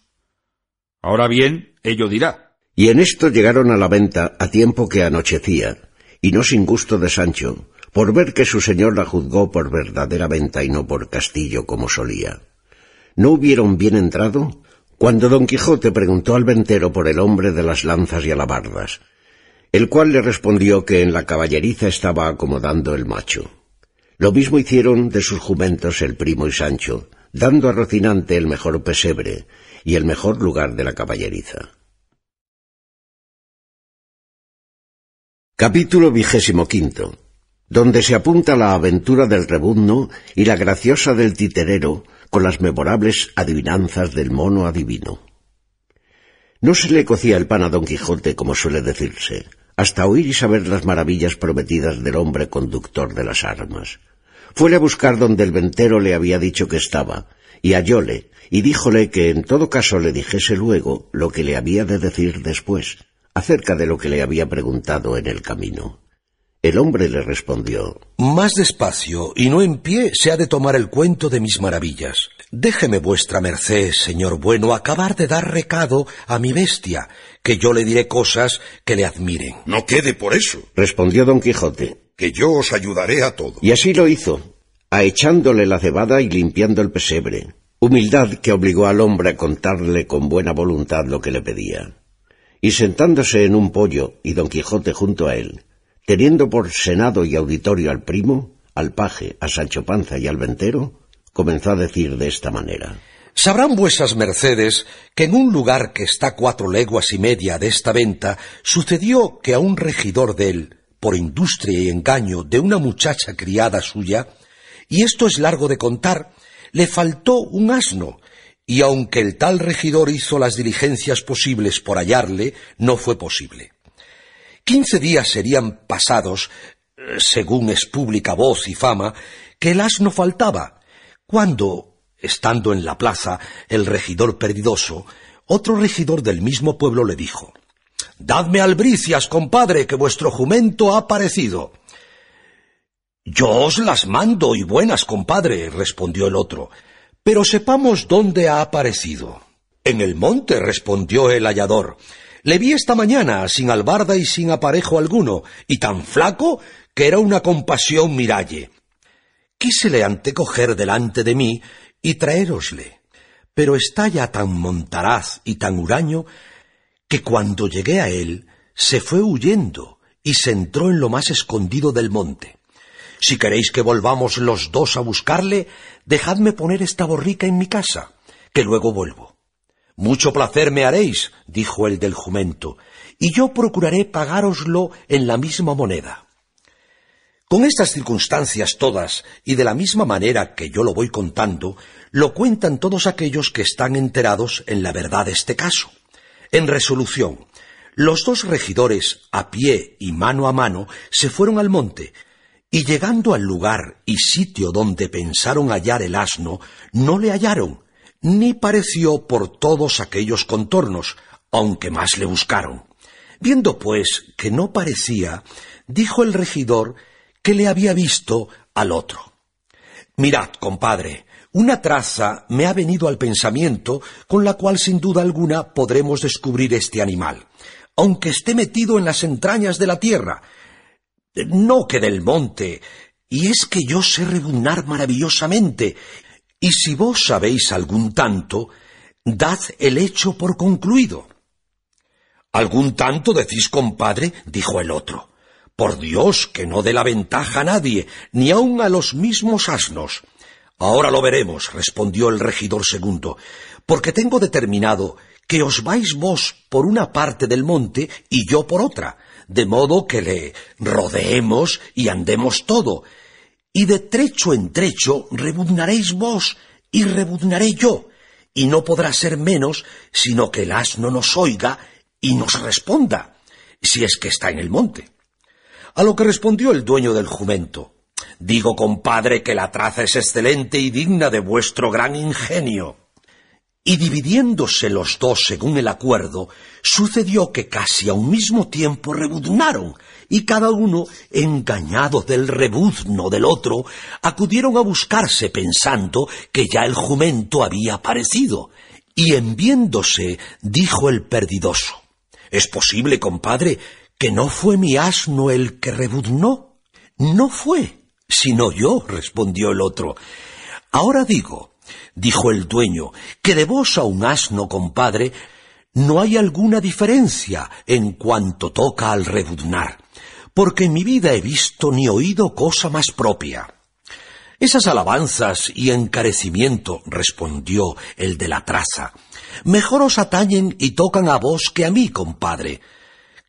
Ahora bien, ello dirá. Y en esto llegaron a la venta a tiempo que anochecía, y no sin gusto de Sancho, por ver que su señor la juzgó por verdadera venta y no por castillo como solía. No hubieron bien entrado cuando don Quijote preguntó al ventero por el hombre de las lanzas y alabardas, el cual le respondió que en la caballeriza estaba acomodando el macho. Lo mismo hicieron de sus jumentos el primo y Sancho, dando a Rocinante el mejor pesebre y el mejor lugar de la caballeriza. Capítulo vigésimo quinto donde se apunta la aventura del rebuzno y la graciosa del titerero con las memorables adivinanzas del mono adivino. No se le cocía el pan a don Quijote como suele decirse, hasta oír y saber las maravillas prometidas del hombre conductor de las armas. Fuele a buscar donde el ventero le había dicho que estaba, y hallóle, y díjole que en todo caso le dijese luego lo que le había de decir después, acerca de lo que le había preguntado en el camino. El hombre le respondió Más despacio, y no en pie, se ha de tomar el cuento de mis maravillas. Déjeme vuestra merced, señor bueno, acabar de dar recado a mi bestia, que yo le diré cosas que le admiren. No quede por eso, respondió don Quijote, que yo os ayudaré a todo. Y así lo hizo, aechándole la cebada y limpiando el pesebre, humildad que obligó al hombre a contarle con buena voluntad lo que le pedía. Y sentándose en un pollo y don Quijote junto a él, teniendo por senado y auditorio al primo, al paje, a Sancho Panza y al ventero, comenzó a decir de esta manera. Sabrán vuesas mercedes que en un lugar que está cuatro leguas y media de esta venta sucedió que a un regidor de él, por industria y engaño de una muchacha criada suya, y esto es largo de contar, le faltó un asno, y aunque el tal regidor hizo las diligencias posibles por hallarle, no fue posible. Quince días serían pasados, según es pública voz y fama, que el asno faltaba, cuando, estando en la plaza el regidor perdidoso, otro regidor del mismo pueblo le dijo Dadme albricias, compadre, que vuestro jumento ha parecido. Yo os las mando y buenas, compadre, respondió el otro, pero sepamos dónde ha aparecido. En el monte, respondió el hallador. Le vi esta mañana, sin albarda y sin aparejo alguno, y tan flaco que era una compasión miralle. Quísele antecoger delante de mí y traérosle, pero está ya tan montaraz y tan huraño que cuando llegué a él se fue huyendo y se entró en lo más escondido del monte. Si queréis que volvamos los dos a buscarle, dejadme poner esta borrica en mi casa, que luego vuelvo. Mucho placer me haréis, dijo el del jumento, y yo procuraré pagároslo en la misma moneda. Con estas circunstancias todas, y de la misma manera que yo lo voy contando, lo cuentan todos aquellos que están enterados en la verdad de este caso. En resolución, los dos regidores, a pie y mano a mano, se fueron al monte, y llegando al lugar y sitio donde pensaron hallar el asno, no le hallaron, ni pareció por todos aquellos contornos, aunque más le buscaron. Viendo, pues, que no parecía, dijo el regidor que le había visto al otro. Mirad, compadre, una traza me ha venido al pensamiento con la cual sin duda alguna podremos descubrir este animal, aunque esté metido en las entrañas de la tierra, no que del monte, y es que yo sé rebuznar maravillosamente, y si vos sabéis algún tanto, dad el hecho por concluido. ¿Algún tanto decís, compadre? dijo el otro. Por Dios, que no dé la ventaja a nadie, ni aun a los mismos asnos. Ahora lo veremos, respondió el regidor segundo, porque tengo determinado que os vais vos por una parte del monte y yo por otra, de modo que le rodeemos y andemos todo, y de trecho en trecho rebuznaréis vos y rebuznaré yo, y no podrá ser menos sino que el asno nos oiga y nos responda, si es que está en el monte. A lo que respondió el dueño del jumento, Digo, compadre, que la traza es excelente y digna de vuestro gran ingenio. Y dividiéndose los dos según el acuerdo, sucedió que casi a un mismo tiempo rebuznaron, y cada uno, engañado del rebuzno del otro, acudieron a buscarse pensando que ya el jumento había aparecido. Y en viéndose, dijo el perdidoso, ¿Es posible, compadre, que no fue mi asno el que rebuznó? No fue, sino yo, respondió el otro. Ahora digo, dijo el dueño, que de vos a un asno, compadre, no hay alguna diferencia en cuanto toca al rebuznar, porque en mi vida he visto ni oído cosa más propia. Esas alabanzas y encarecimiento, respondió el de la traza, mejor os atañen y tocan a vos que a mí, compadre,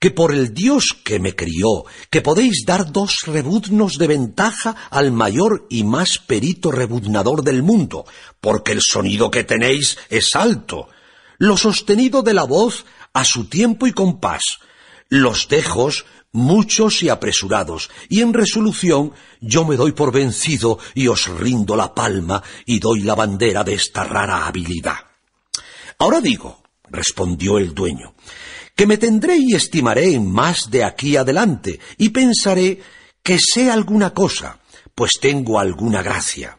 que por el Dios que me crió, que podéis dar dos rebuznos de ventaja al mayor y más perito rebuznador del mundo, porque el sonido que tenéis es alto, lo sostenido de la voz a su tiempo y compás, los dejos muchos y apresurados, y en resolución yo me doy por vencido y os rindo la palma y doy la bandera de esta rara habilidad. Ahora digo, respondió el dueño, que me tendré y estimaré más de aquí adelante, y pensaré que sé alguna cosa, pues tengo alguna gracia.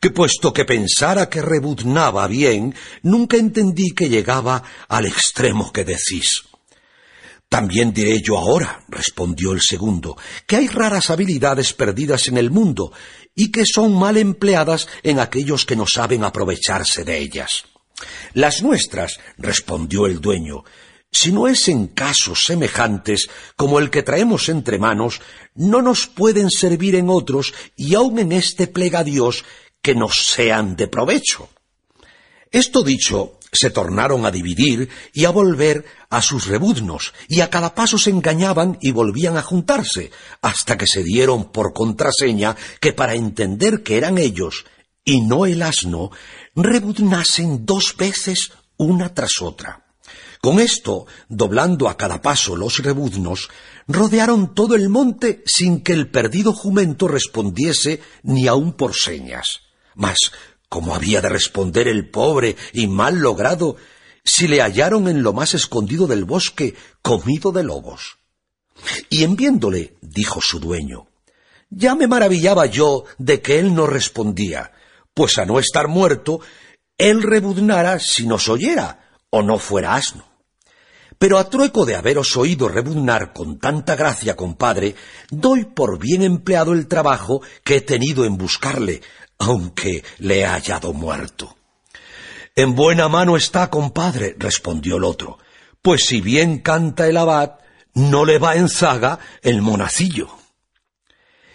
Que puesto que pensara que rebuznaba bien, nunca entendí que llegaba al extremo que decís. También diré yo ahora, respondió el segundo, que hay raras habilidades perdidas en el mundo y que son mal empleadas en aquellos que no saben aprovecharse de ellas. Las nuestras, respondió el dueño, si no es en casos semejantes como el que traemos entre manos, no nos pueden servir en otros y aun en este plega Dios que nos sean de provecho. Esto dicho, se tornaron a dividir y a volver a sus rebuznos, y a cada paso se engañaban y volvían a juntarse, hasta que se dieron por contraseña que para entender que eran ellos y no el asno, rebuznasen dos veces una tras otra. Con esto, doblando a cada paso los rebuznos, rodearon todo el monte sin que el perdido jumento respondiese ni aun por señas. Mas, ¿Cómo había de responder el pobre y mal logrado si le hallaron en lo más escondido del bosque, comido de lobos? Y en viéndole, dijo su dueño, ya me maravillaba yo de que él no respondía, pues a no estar muerto, él rebuznara si nos oyera, o no fuera asno. Pero a trueco de haberos oído rebuznar con tanta gracia, compadre, doy por bien empleado el trabajo que he tenido en buscarle, aunque le he hallado muerto. En buena mano está, compadre, respondió el otro, pues si bien canta el abad, no le va en zaga el monacillo.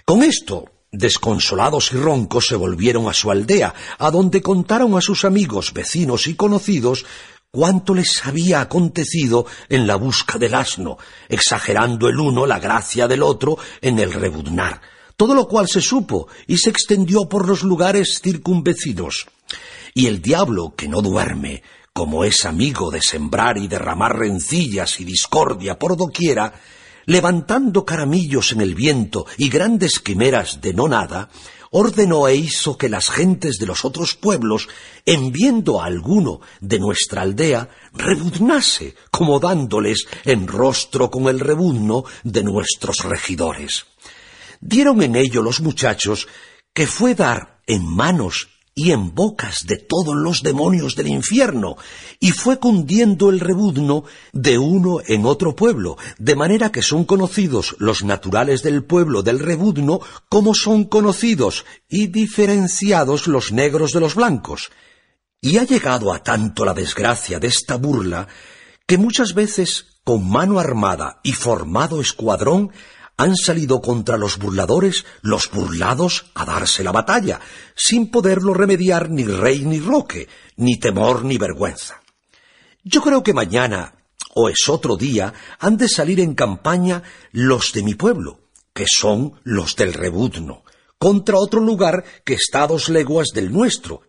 Con esto, desconsolados y roncos, se volvieron a su aldea, a donde contaron a sus amigos, vecinos y conocidos cuánto les había acontecido en la busca del asno, exagerando el uno la gracia del otro en el rebuznar, todo lo cual se supo y se extendió por los lugares circunvecinos. Y el diablo, que no duerme, como es amigo de sembrar y derramar rencillas y discordia por doquiera, levantando caramillos en el viento y grandes quimeras de no nada, ordenó e hizo que las gentes de los otros pueblos, en viendo a alguno de nuestra aldea, rebuznase, como dándoles en rostro con el rebuzno de nuestros regidores. Dieron en ello los muchachos que fue dar en manos y en bocas de todos los demonios del infierno, y fue cundiendo el rebuzno de uno en otro pueblo, de manera que son conocidos los naturales del pueblo del rebuzno como son conocidos y diferenciados los negros de los blancos. Y ha llegado a tanto la desgracia de esta burla que muchas veces con mano armada y formado escuadrón han salido contra los burladores los burlados a darse la batalla, sin poderlo remediar ni rey ni roque, ni temor ni vergüenza. Yo creo que mañana, o es otro día, han de salir en campaña los de mi pueblo, que son los del Rebuzno, contra otro lugar que está dos leguas del nuestro,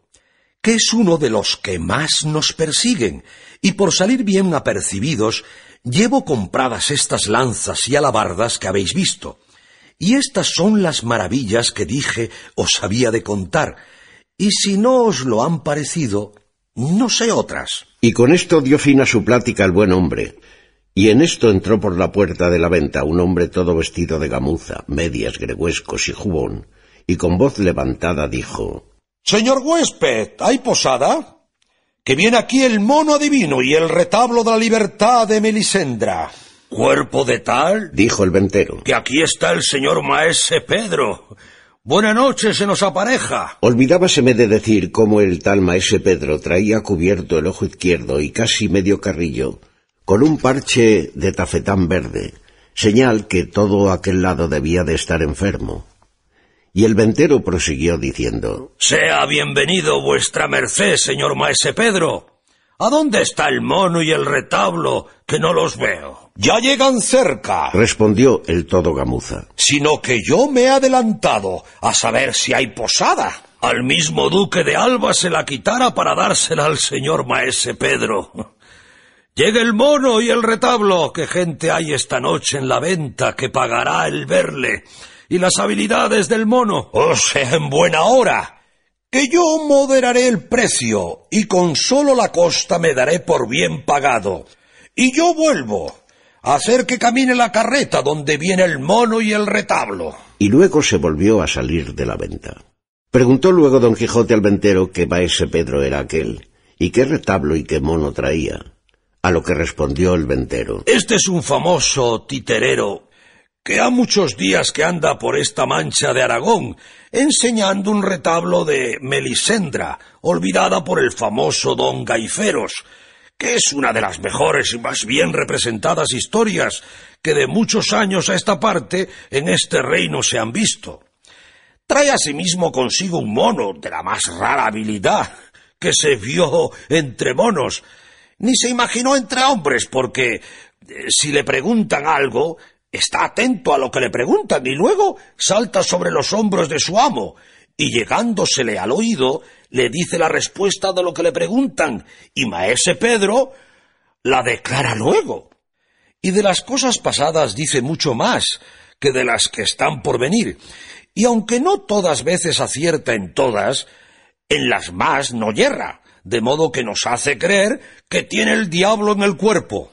que es uno de los que más nos persiguen, y por salir bien apercibidos Llevo compradas estas lanzas y alabardas que habéis visto, y estas son las maravillas que dije os había de contar, y si no os lo han parecido, no sé otras. Y con esto dio fin a su plática el buen hombre, y en esto entró por la puerta de la venta un hombre todo vestido de gamuza, medias, greguescos y jubón, y con voz levantada dijo Señor huésped, ¿hay posada? Que viene aquí el mono adivino y el retablo de la libertad de Melisendra. Cuerpo de tal, dijo el ventero, que aquí está el señor maese Pedro. Buena noche se nos apareja. Olvidábaseme de decir cómo el tal maese Pedro traía cubierto el ojo izquierdo y casi medio carrillo, con un parche de tafetán verde, señal que todo aquel lado debía de estar enfermo. Y el ventero prosiguió diciendo Sea bienvenido vuestra merced, señor maese Pedro. ¿A dónde está el mono y el retablo, que no los veo? Ya llegan cerca, respondió el todo gamuza. Sino que yo me he adelantado a saber si hay posada. Al mismo duque de Alba se la quitara para dársela al señor maese Pedro. Llegue el mono y el retablo, que gente hay esta noche en la venta que pagará el verle y las habilidades del mono. O sea, en buena hora. Que yo moderaré el precio y con solo la costa me daré por bien pagado. Y yo vuelvo a hacer que camine la carreta donde viene el mono y el retablo. Y luego se volvió a salir de la venta. Preguntó luego don Quijote al ventero qué maese Pedro era aquel, y qué retablo y qué mono traía. A lo que respondió el ventero. Este es un famoso titerero que ha muchos días que anda por esta mancha de Aragón, enseñando un retablo de Melisendra, olvidada por el famoso don Gaiferos, que es una de las mejores y más bien representadas historias que de muchos años a esta parte en este reino se han visto. Trae asimismo consigo un mono de la más rara habilidad que se vio entre monos, ni se imaginó entre hombres, porque eh, si le preguntan algo, está atento a lo que le preguntan y luego salta sobre los hombros de su amo y llegándosele al oído le dice la respuesta de lo que le preguntan y maese Pedro la declara luego. Y de las cosas pasadas dice mucho más que de las que están por venir. Y aunque no todas veces acierta en todas, en las más no yerra, de modo que nos hace creer que tiene el diablo en el cuerpo.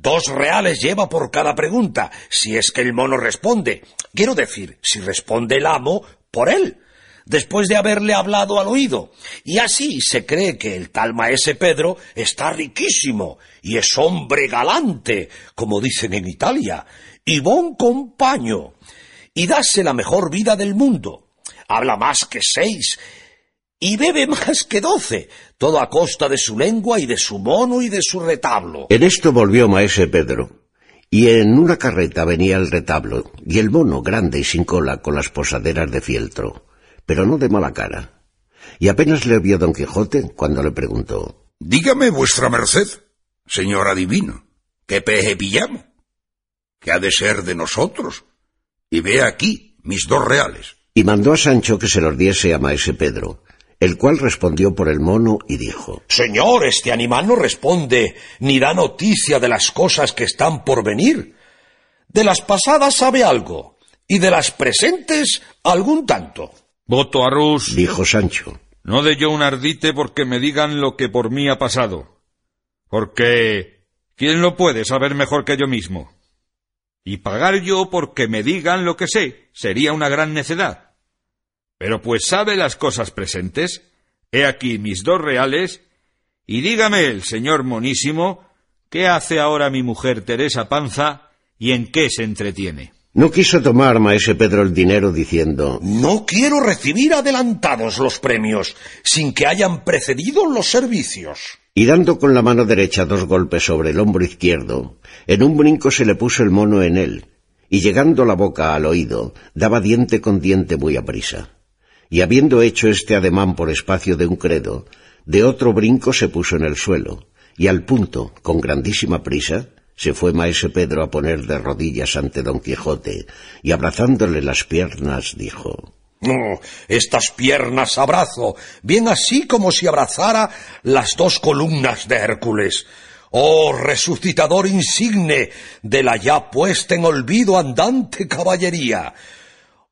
Dos reales lleva por cada pregunta, si es que el mono responde. Quiero decir, si responde el amo, por él, después de haberle hablado al oído. Y así se cree que el tal maese Pedro está riquísimo y es hombre galante, como dicen en Italia, y bon compaño, y dase la mejor vida del mundo. Habla más que seis y bebe más que doce, todo a costa de su lengua y de su mono y de su retablo. En esto volvió maese Pedro, y en una carreta venía el retablo, y el mono grande y sin cola con las posaderas de fieltro, pero no de mala cara. Y apenas le vio don Quijote cuando le preguntó Dígame vuestra merced, señor adivino, ¿qué peje pillamos? ¿Qué ha de ser de nosotros? Y ve aquí mis dos reales. Y mandó a Sancho que se los diese a maese Pedro, el cual respondió por el mono y dijo Señor, este animal no responde ni da noticia de las cosas que están por venir. De las pasadas sabe algo, y de las presentes algún tanto. Voto a Rus, dijo Sancho. No de yo un ardite porque me digan lo que por mí ha pasado. Porque ¿quién lo puede saber mejor que yo mismo? Y pagar yo porque me digan lo que sé sería una gran necedad. Pero pues sabe las cosas presentes, he aquí mis dos reales, y dígame el señor monísimo, ¿qué hace ahora mi mujer Teresa Panza y en qué se entretiene? No quiso tomar maese Pedro el dinero diciendo No quiero recibir adelantados los premios, sin que hayan precedido los servicios. Y dando con la mano derecha dos golpes sobre el hombro izquierdo, en un brinco se le puso el mono en él, y llegando la boca al oído, daba diente con diente muy aprisa y habiendo hecho este ademán por espacio de un credo, de otro brinco se puso en el suelo, y al punto, con grandísima prisa, se fue maese Pedro a poner de rodillas ante don Quijote, y abrazándole las piernas dijo No, estas piernas abrazo, bien así como si abrazara las dos columnas de Hércules. Oh resucitador insigne de la ya puesta en olvido andante caballería.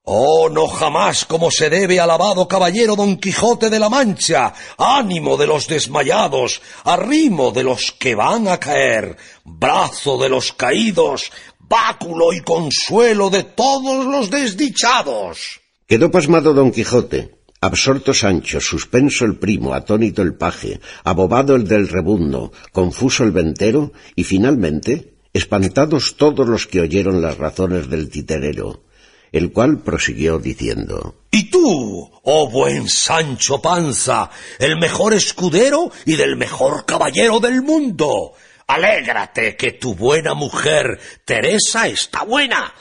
Oh, no jamás como se debe alabado caballero Don Quijote de la Mancha, ánimo de los desmayados, arrimo de los que van a caer, brazo de los caídos, báculo y consuelo de todos los desdichados. Quedó pasmado Don Quijote, absorto Sancho, suspenso el primo, atónito el paje, abobado el del rebundo, confuso el ventero, y finalmente, espantados todos los que oyeron las razones del titerero el cual prosiguió diciendo Y tú, oh buen Sancho Panza, el mejor escudero y del mejor caballero del mundo, alégrate que tu buena mujer Teresa está buena.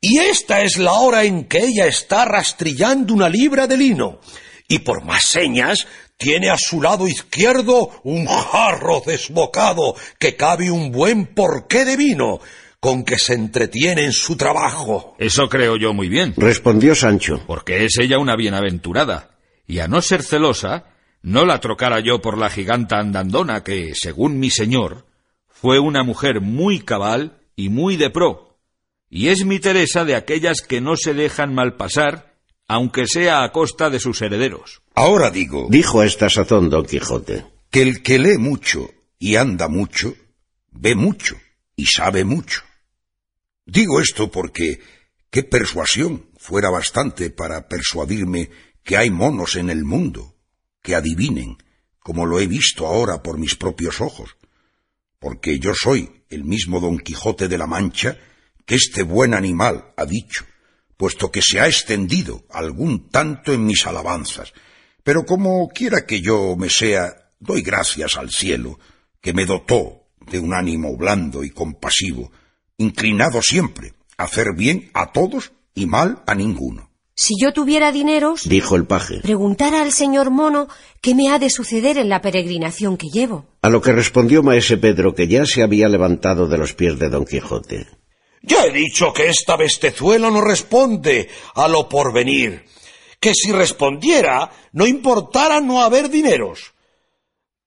Y esta es la hora en que ella está rastrillando una libra de lino, y por más señas tiene a su lado izquierdo un jarro desbocado que cabe un buen porqué de vino, con que se entretiene en su trabajo. Eso creo yo muy bien. Respondió Sancho. Porque es ella una bienaventurada. Y a no ser celosa, no la trocara yo por la giganta andandona que, según mi señor, fue una mujer muy cabal y muy de pro. Y es mi Teresa de aquellas que no se dejan mal pasar, aunque sea a costa de sus herederos. Ahora digo, dijo a esta sazón don Quijote, que el que lee mucho y anda mucho, ve mucho y sabe mucho. Digo esto porque qué persuasión fuera bastante para persuadirme que hay monos en el mundo, que adivinen, como lo he visto ahora por mis propios ojos, porque yo soy el mismo Don Quijote de la Mancha que este buen animal ha dicho, puesto que se ha extendido algún tanto en mis alabanzas, pero como quiera que yo me sea, doy gracias al cielo, que me dotó de un ánimo blando y compasivo, inclinado siempre a hacer bien a todos y mal a ninguno. Si yo tuviera dineros, dijo el paje, preguntara al señor mono qué me ha de suceder en la peregrinación que llevo. A lo que respondió maese Pedro que ya se había levantado de los pies de don Quijote. Ya he dicho que esta bestezuela no responde a lo porvenir, que si respondiera no importara no haber dineros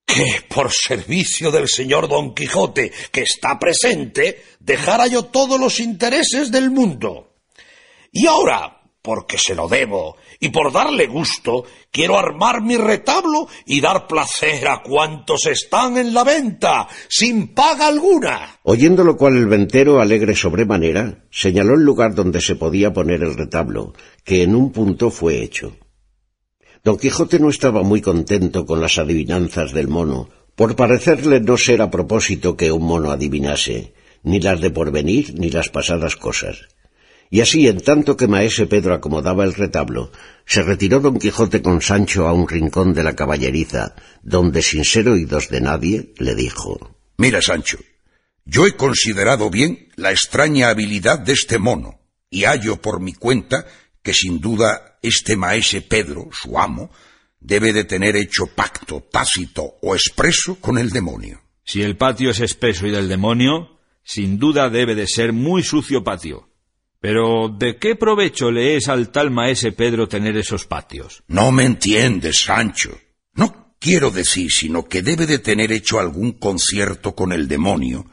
que por servicio del señor Don Quijote, que está presente, dejara yo todos los intereses del mundo. Y ahora, porque se lo debo, y por darle gusto, quiero armar mi retablo y dar placer a cuantos están en la venta, sin paga alguna. Oyendo lo cual el ventero, alegre sobremanera, señaló el lugar donde se podía poner el retablo, que en un punto fue hecho. Don Quijote no estaba muy contento con las adivinanzas del mono, por parecerle no ser a propósito que un mono adivinase, ni las de porvenir ni las pasadas cosas. Y así, en tanto que maese Pedro acomodaba el retablo, se retiró don Quijote con Sancho a un rincón de la caballeriza, donde, sin ser oídos de nadie, le dijo Mira, Sancho, yo he considerado bien la extraña habilidad de este mono, y hallo por mi cuenta que sin duda este maese Pedro, su amo, debe de tener hecho pacto tácito o expreso con el demonio. Si el patio es espeso y del demonio, sin duda debe de ser muy sucio patio pero ¿de qué provecho le es al tal maese Pedro tener esos patios? No me entiendes, Sancho. No quiero decir sino que debe de tener hecho algún concierto con el demonio,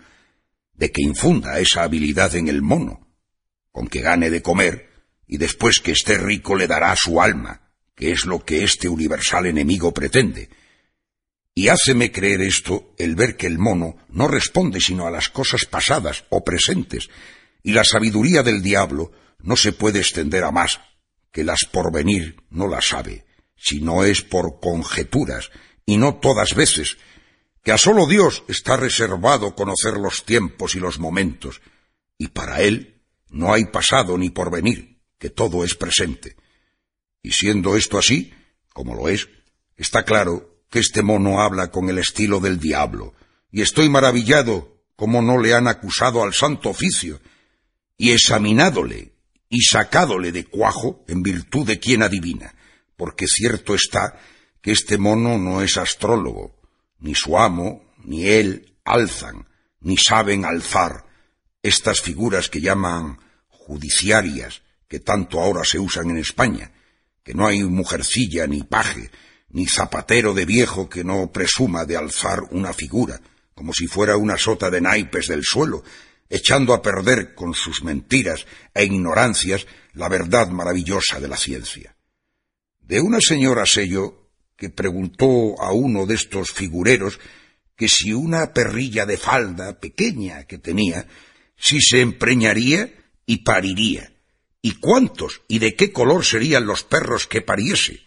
de que infunda esa habilidad en el mono, con que gane de comer, y después que esté rico le dará su alma, que es lo que este universal enemigo pretende. Y háceme creer esto el ver que el mono no responde sino a las cosas pasadas o presentes, y la sabiduría del diablo no se puede extender a más, que las por venir no las sabe, si no es por conjeturas, y no todas veces, que a solo Dios está reservado conocer los tiempos y los momentos, y para Él no hay pasado ni porvenir, que todo es presente. Y siendo esto así, como lo es, está claro que este mono habla con el estilo del diablo, y estoy maravillado como no le han acusado al santo oficio, y examinádole y sacádole de cuajo en virtud de quien adivina, porque cierto está que este mono no es astrólogo, ni su amo, ni él alzan, ni saben alzar estas figuras que llaman judiciarias, que tanto ahora se usan en España, que no hay mujercilla, ni paje, ni zapatero de viejo que no presuma de alzar una figura, como si fuera una sota de naipes del suelo, echando a perder con sus mentiras e ignorancias la verdad maravillosa de la ciencia. De una señora yo que preguntó a uno de estos figureros que si una perrilla de falda pequeña que tenía, si se empreñaría y pariría, y cuántos y de qué color serían los perros que pariese,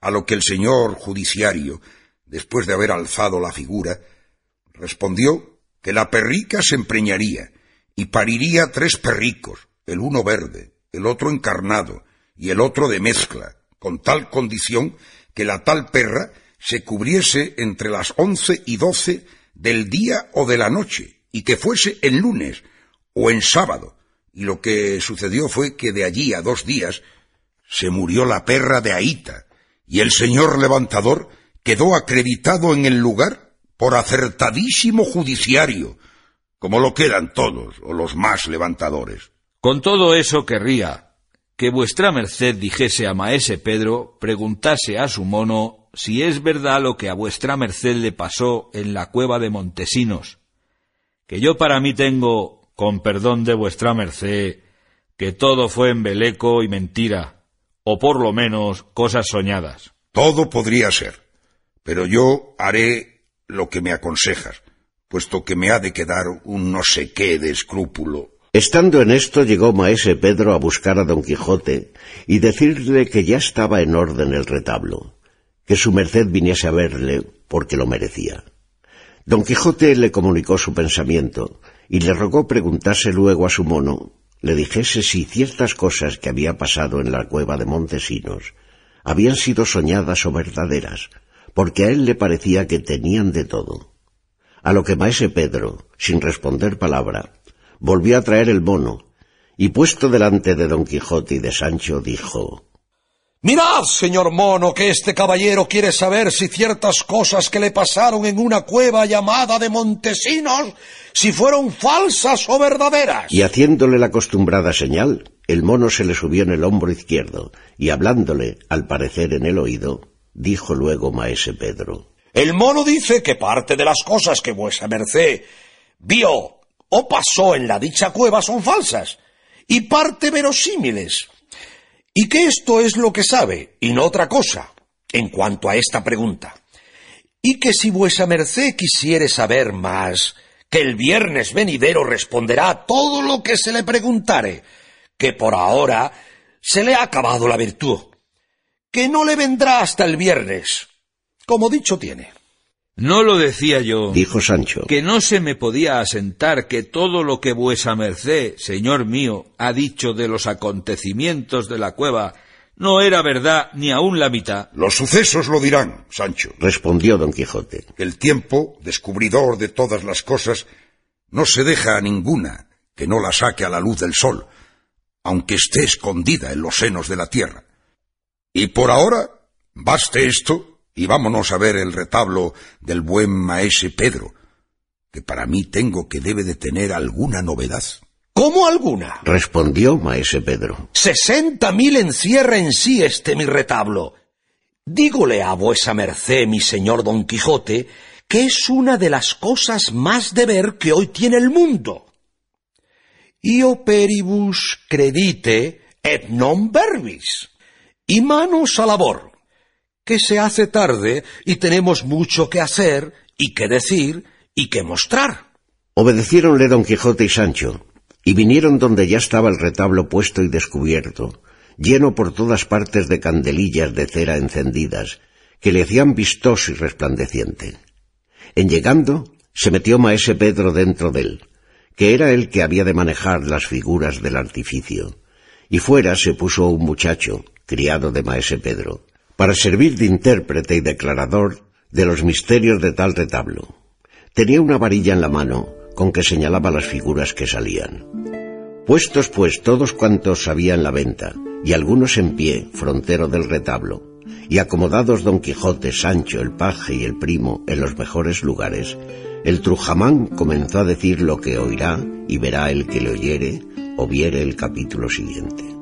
a lo que el señor judiciario, después de haber alzado la figura, respondió que la perrica se empreñaría, y pariría tres perricos, el uno verde, el otro encarnado y el otro de mezcla, con tal condición que la tal perra se cubriese entre las once y doce del día o de la noche, y que fuese en lunes o en sábado, y lo que sucedió fue que de allí a dos días se murió la perra de Aita, y el señor levantador quedó acreditado en el lugar por acertadísimo judiciario, como lo quedan todos, o los más levantadores. Con todo eso querría que vuestra merced dijese a maese Pedro, preguntase a su mono si es verdad lo que a vuestra merced le pasó en la cueva de Montesinos, que yo para mí tengo, con perdón de vuestra merced, que todo fue embeleco y mentira, o por lo menos cosas soñadas. Todo podría ser, pero yo haré lo que me aconsejas, puesto que me ha de quedar un no sé qué de escrúpulo. Estando en esto llegó maese Pedro a buscar a don Quijote y decirle que ya estaba en orden el retablo, que su merced viniese a verle porque lo merecía. Don Quijote le comunicó su pensamiento y le rogó preguntase luego a su mono, le dijese si ciertas cosas que había pasado en la cueva de Montesinos habían sido soñadas o verdaderas, porque a él le parecía que tenían de todo. A lo que maese Pedro, sin responder palabra, volvió a traer el mono, y puesto delante de don Quijote y de Sancho, dijo Mirad, señor mono, que este caballero quiere saber si ciertas cosas que le pasaron en una cueva llamada de Montesinos, si fueron falsas o verdaderas. Y haciéndole la acostumbrada señal, el mono se le subió en el hombro izquierdo, y hablándole, al parecer en el oído, dijo luego maese Pedro el mono dice que parte de las cosas que vuesa merced vio o pasó en la dicha cueva son falsas y parte verosímiles. Y que esto es lo que sabe, y no otra cosa, en cuanto a esta pregunta. Y que si vuesa merced quisiere saber más, que el viernes venidero responderá todo lo que se le preguntare, que por ahora se le ha acabado la virtud, que no le vendrá hasta el viernes, como dicho tiene. No lo decía yo, dijo Sancho, que no se me podía asentar que todo lo que vuesa merced, señor mío, ha dicho de los acontecimientos de la cueva no era verdad ni aun la mitad. Los sucesos lo dirán, Sancho. respondió don Quijote. El tiempo, descubridor de todas las cosas, no se deja a ninguna que no la saque a la luz del sol, aunque esté escondida en los senos de la tierra. Y por ahora, baste esto y vámonos a ver el retablo del buen maese Pedro, que para mí tengo que debe de tener alguna novedad. ¿Cómo alguna? respondió maese Pedro. Sesenta mil encierra en sí este mi retablo. Dígole a vuesa merced, mi señor Don Quijote, que es una de las cosas más de ver que hoy tiene el mundo. Io peribus credite et non verbis. Y manos a labor que se hace tarde y tenemos mucho que hacer y que decir y que mostrar. Obedeciéronle don Quijote y Sancho, y vinieron donde ya estaba el retablo puesto y descubierto, lleno por todas partes de candelillas de cera encendidas, que le hacían vistoso y resplandeciente. En llegando, se metió maese Pedro dentro de él, que era el que había de manejar las figuras del artificio, y fuera se puso un muchacho, criado de maese Pedro, para servir de intérprete y declarador de los misterios de tal retablo. Tenía una varilla en la mano con que señalaba las figuras que salían. Puestos pues todos cuantos habían la venta, y algunos en pie, frontero del retablo, y acomodados don Quijote, Sancho, el paje y el primo en los mejores lugares, el Trujamán comenzó a decir lo que oirá y verá el que le oyere o viere el capítulo siguiente.